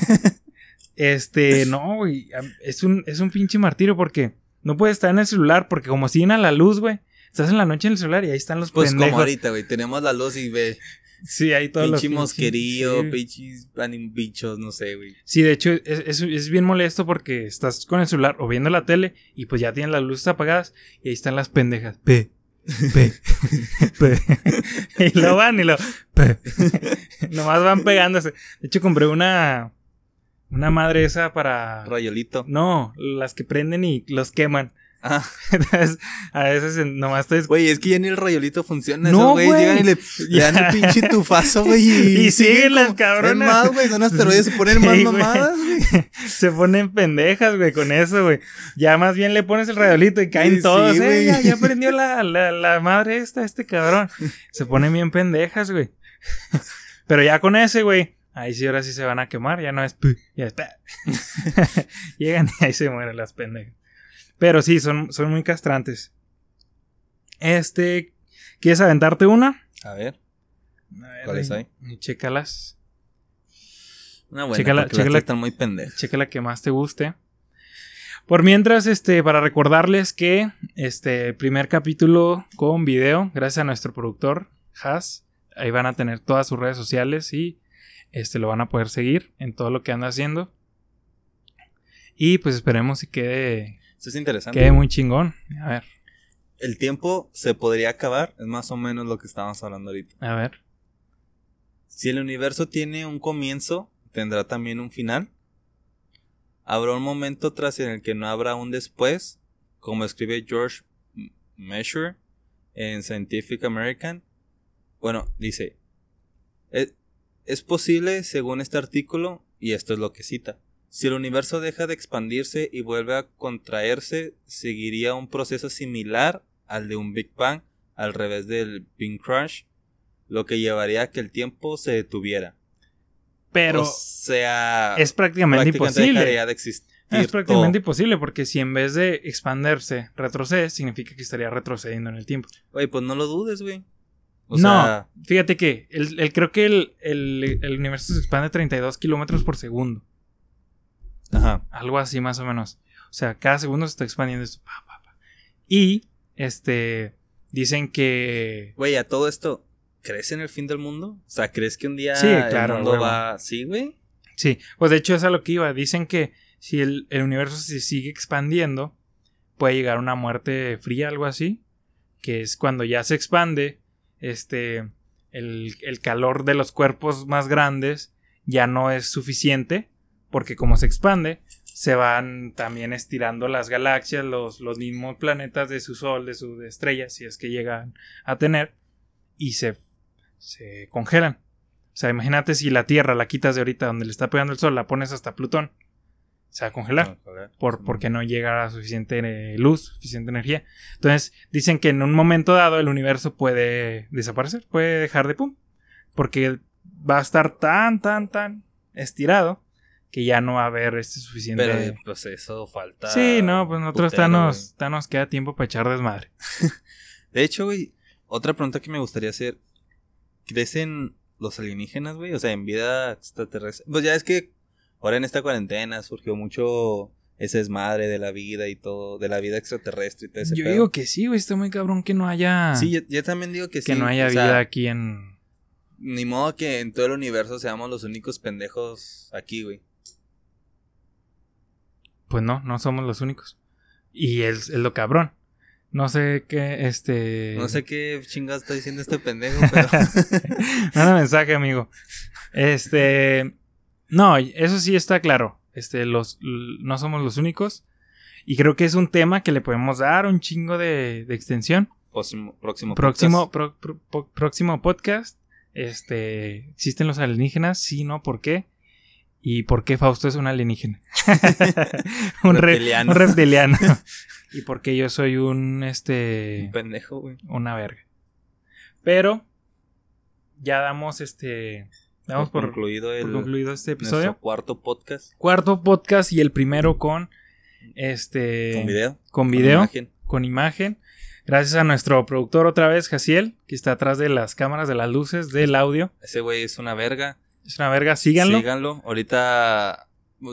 Este, no, güey. Es un, es un pinche martirio porque no puedes estar en el celular porque como siguen a la luz, güey. Estás en la noche en el celular y ahí están los Pues pendejos. como ahorita, güey. Tenemos la luz y ve. Sí, ahí todos Pinche mosquerío, sí. pinches bichos, no sé, güey. Sí, de hecho, es, es- es bien molesto porque estás con el celular o viendo la tele y pues ya tienen las luces apagadas y ahí están las pendejas. P, P, P. y lo van y lo. P. Nomás van pegándose. De hecho, compré una. Una madre esa para. Rayolito. No, las que prenden y los queman. Ah, Entonces, a veces nomás estoy. güey, es que ya ni el rayolito funciona. No, güey. llegan y le, le dan el pinche tufazo, güey. Y, Y siguen las cabronas. Más, güey, son asteroides, se ponen Sí, más mamadas, güey. Se ponen pendejas, güey, con eso, güey. Ya más bien le pones el radiolito y caen Sí, todos. sí, eh, ya prendió la, la, la madre esta, este cabrón. Se ponen bien pendejas, güey. Pero ya con ese, güey. Ahí sí, ahora sí se van a quemar. Ya no es. pu, Ya es. pa. Llegan y ahí se mueren las pendejas. Pero sí, son, son muy castrantes. Este. ¿Quieres aventarte una? A ver, A ver, ¿Cuáles hay? y Chécalas. una buena, Chécala- chécala- están muy pendejas. cheque la que más te guste. Por mientras, este, para recordarles que este primer capítulo con video, gracias a nuestro productor, Has, ahí van a tener todas sus redes sociales y este lo van a poder seguir en todo lo que anda haciendo. Y pues esperemos que quede, Esto es interesante. quede muy chingón. A ver, El tiempo se podría acabar, es más o menos lo que estábamos hablando ahorita. a ver. Si el universo tiene un comienzo, tendrá también un final. Habrá un momento tras en el que no habrá un después, como escribe George Measure en Scientific American. Bueno, dice, es, posible, según este artículo, y esto es lo que cita, si el universo deja de expandirse y vuelve a contraerse, seguiría un proceso similar al de un Big Bang, al revés del Big Crunch, lo que llevaría a que el tiempo se detuviera. Pero o sea, es prácticamente, imposible. de existir. Es prácticamente todo. imposible porque si en vez de expandirse retrocede, significa que estaría retrocediendo en el tiempo. Oye, pues no lo dudes, güey. O no, sea, fíjate que el, el- creo que el, el- el universo se expande 32 kilómetros por segundo. Ajá. Algo así más o menos. O sea, cada segundo se está expandiendo esto. pa, pa, pa. Y, este, dicen que... Güey, a todo esto, ¿crees en el fin del mundo? O sea, ¿crees que un día Sí, claro, el mundo va así, güey? Sí, pues de hecho es a lo que iba. Dicen que si el, el universo se sigue expandiendo, puede llegar a una muerte fría, algo así. Que es cuando ya se expande, este, el, el calor de los cuerpos más grandes ya no es suficiente, porque como se expande, se van también estirando las galaxias, los, los mismos planetas de su sol, de sus estrellas, si es que llegan a tener, y se, se congelan. O sea, imagínate si la Tierra la quitas de ahorita donde le está pegando el sol, la pones hasta Plutón, se va a congelar por, porque no llega a suficiente eh, luz, suficiente energía. Entonces, dicen que en un momento dado el universo puede desaparecer, puede dejar de pum, porque va a estar tan, tan, tan estirado que ya no va a haber este suficiente. Pero pues eso falta. sí, no, pues nosotros putero, Thanos. Thanos queda tiempo para echar desmadre. De hecho, güey, otra pregunta que me gustaría hacer. ¿Crecen los alienígenas, güey? O sea, en vida extraterrestre. Pues ya es que ahora en esta cuarentena surgió mucho ese desmadre de la vida y todo, de la vida extraterrestre y todo ese Yo pedo. digo que sí, güey, está muy cabrón que no haya. Sí, yo, yo también digo que, que sí. no haya o sea, vida aquí en. Ni modo que en todo el universo seamos los únicos pendejos aquí, güey. Pues no, no somos los únicos. Y es, es lo cabrón. No sé qué, este. No sé qué chingados está diciendo este pendejo, pero. Manda mensaje, amigo. Este. No, eso sí está claro. Este, los, no somos los únicos. Y creo que es un tema que le podemos dar un chingo de, de extensión. próximo, próximo, Próximo, podcast. pro- pro- po- próximo podcast. Este. ¿Existen los alienígenas? Sí, no, ¿por qué? ¿Y por qué Fausto es un alienígena? un, re- Reptiliano. un reptiliano. ¿Y por qué yo soy un este. Un pendejo, güey. una verga. Pero ya damos este damos por, concluido por el concluido este episodio. cuarto podcast Cuarto podcast y el primero con este con video. con con video, imagen. con imagen. Gracias a nuestro productor otra vez, Jaciel, que está atrás de las cámaras, de las luces, del audio. Ese güey es una verga. Es una verga, síganlo. Síganlo. Ahorita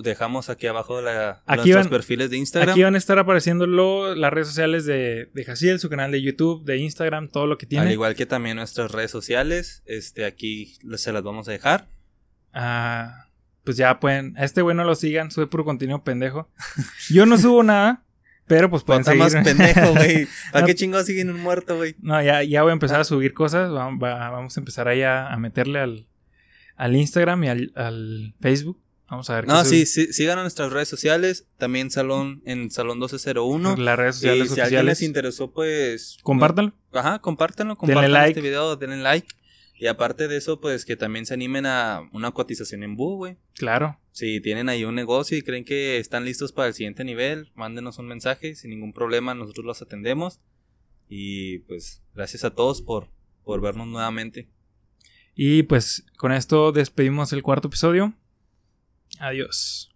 dejamos aquí abajo la, Aquí nuestros van- perfiles de Instagram. Aquí van a estar apareciendo lo- las redes sociales de, de Jaciel, su canal de YouTube, de Instagram, todo lo que tiene. Al igual que también nuestras redes sociales. Este, aquí se las vamos a dejar. Ah, pues ya pueden. A este güey no lo sigan, sube puro contenido pendejo. Yo no subo nada, pero pues pueden seguir. más pendejo, güey. ¿Para No. qué chingados siguen un muerto, güey? no, ya, ya voy a empezar a subir cosas. va- va- vamos a empezar ahí a, a meterle al, al Instagram y al, al Facebook. Vamos a ver qué No, sí, sí, sigan a nuestras redes sociales. También Salón en Salón 1201. Las redes Y sociales si a alguien les oficiales. interesó, pues. Compártanlo. Ajá, compártanlo, Denle compartan like. este video, denle like. Y aparte de eso, pues que también se animen a una cotización en Boo, güey. Claro. Si tienen ahí un negocio y creen que están listos para el siguiente nivel, mándenos un mensaje, sin ningún problema, nosotros los atendemos. Y pues gracias a todos por, por vernos nuevamente. Y pues con esto despedimos el cuarto episodio. Adiós.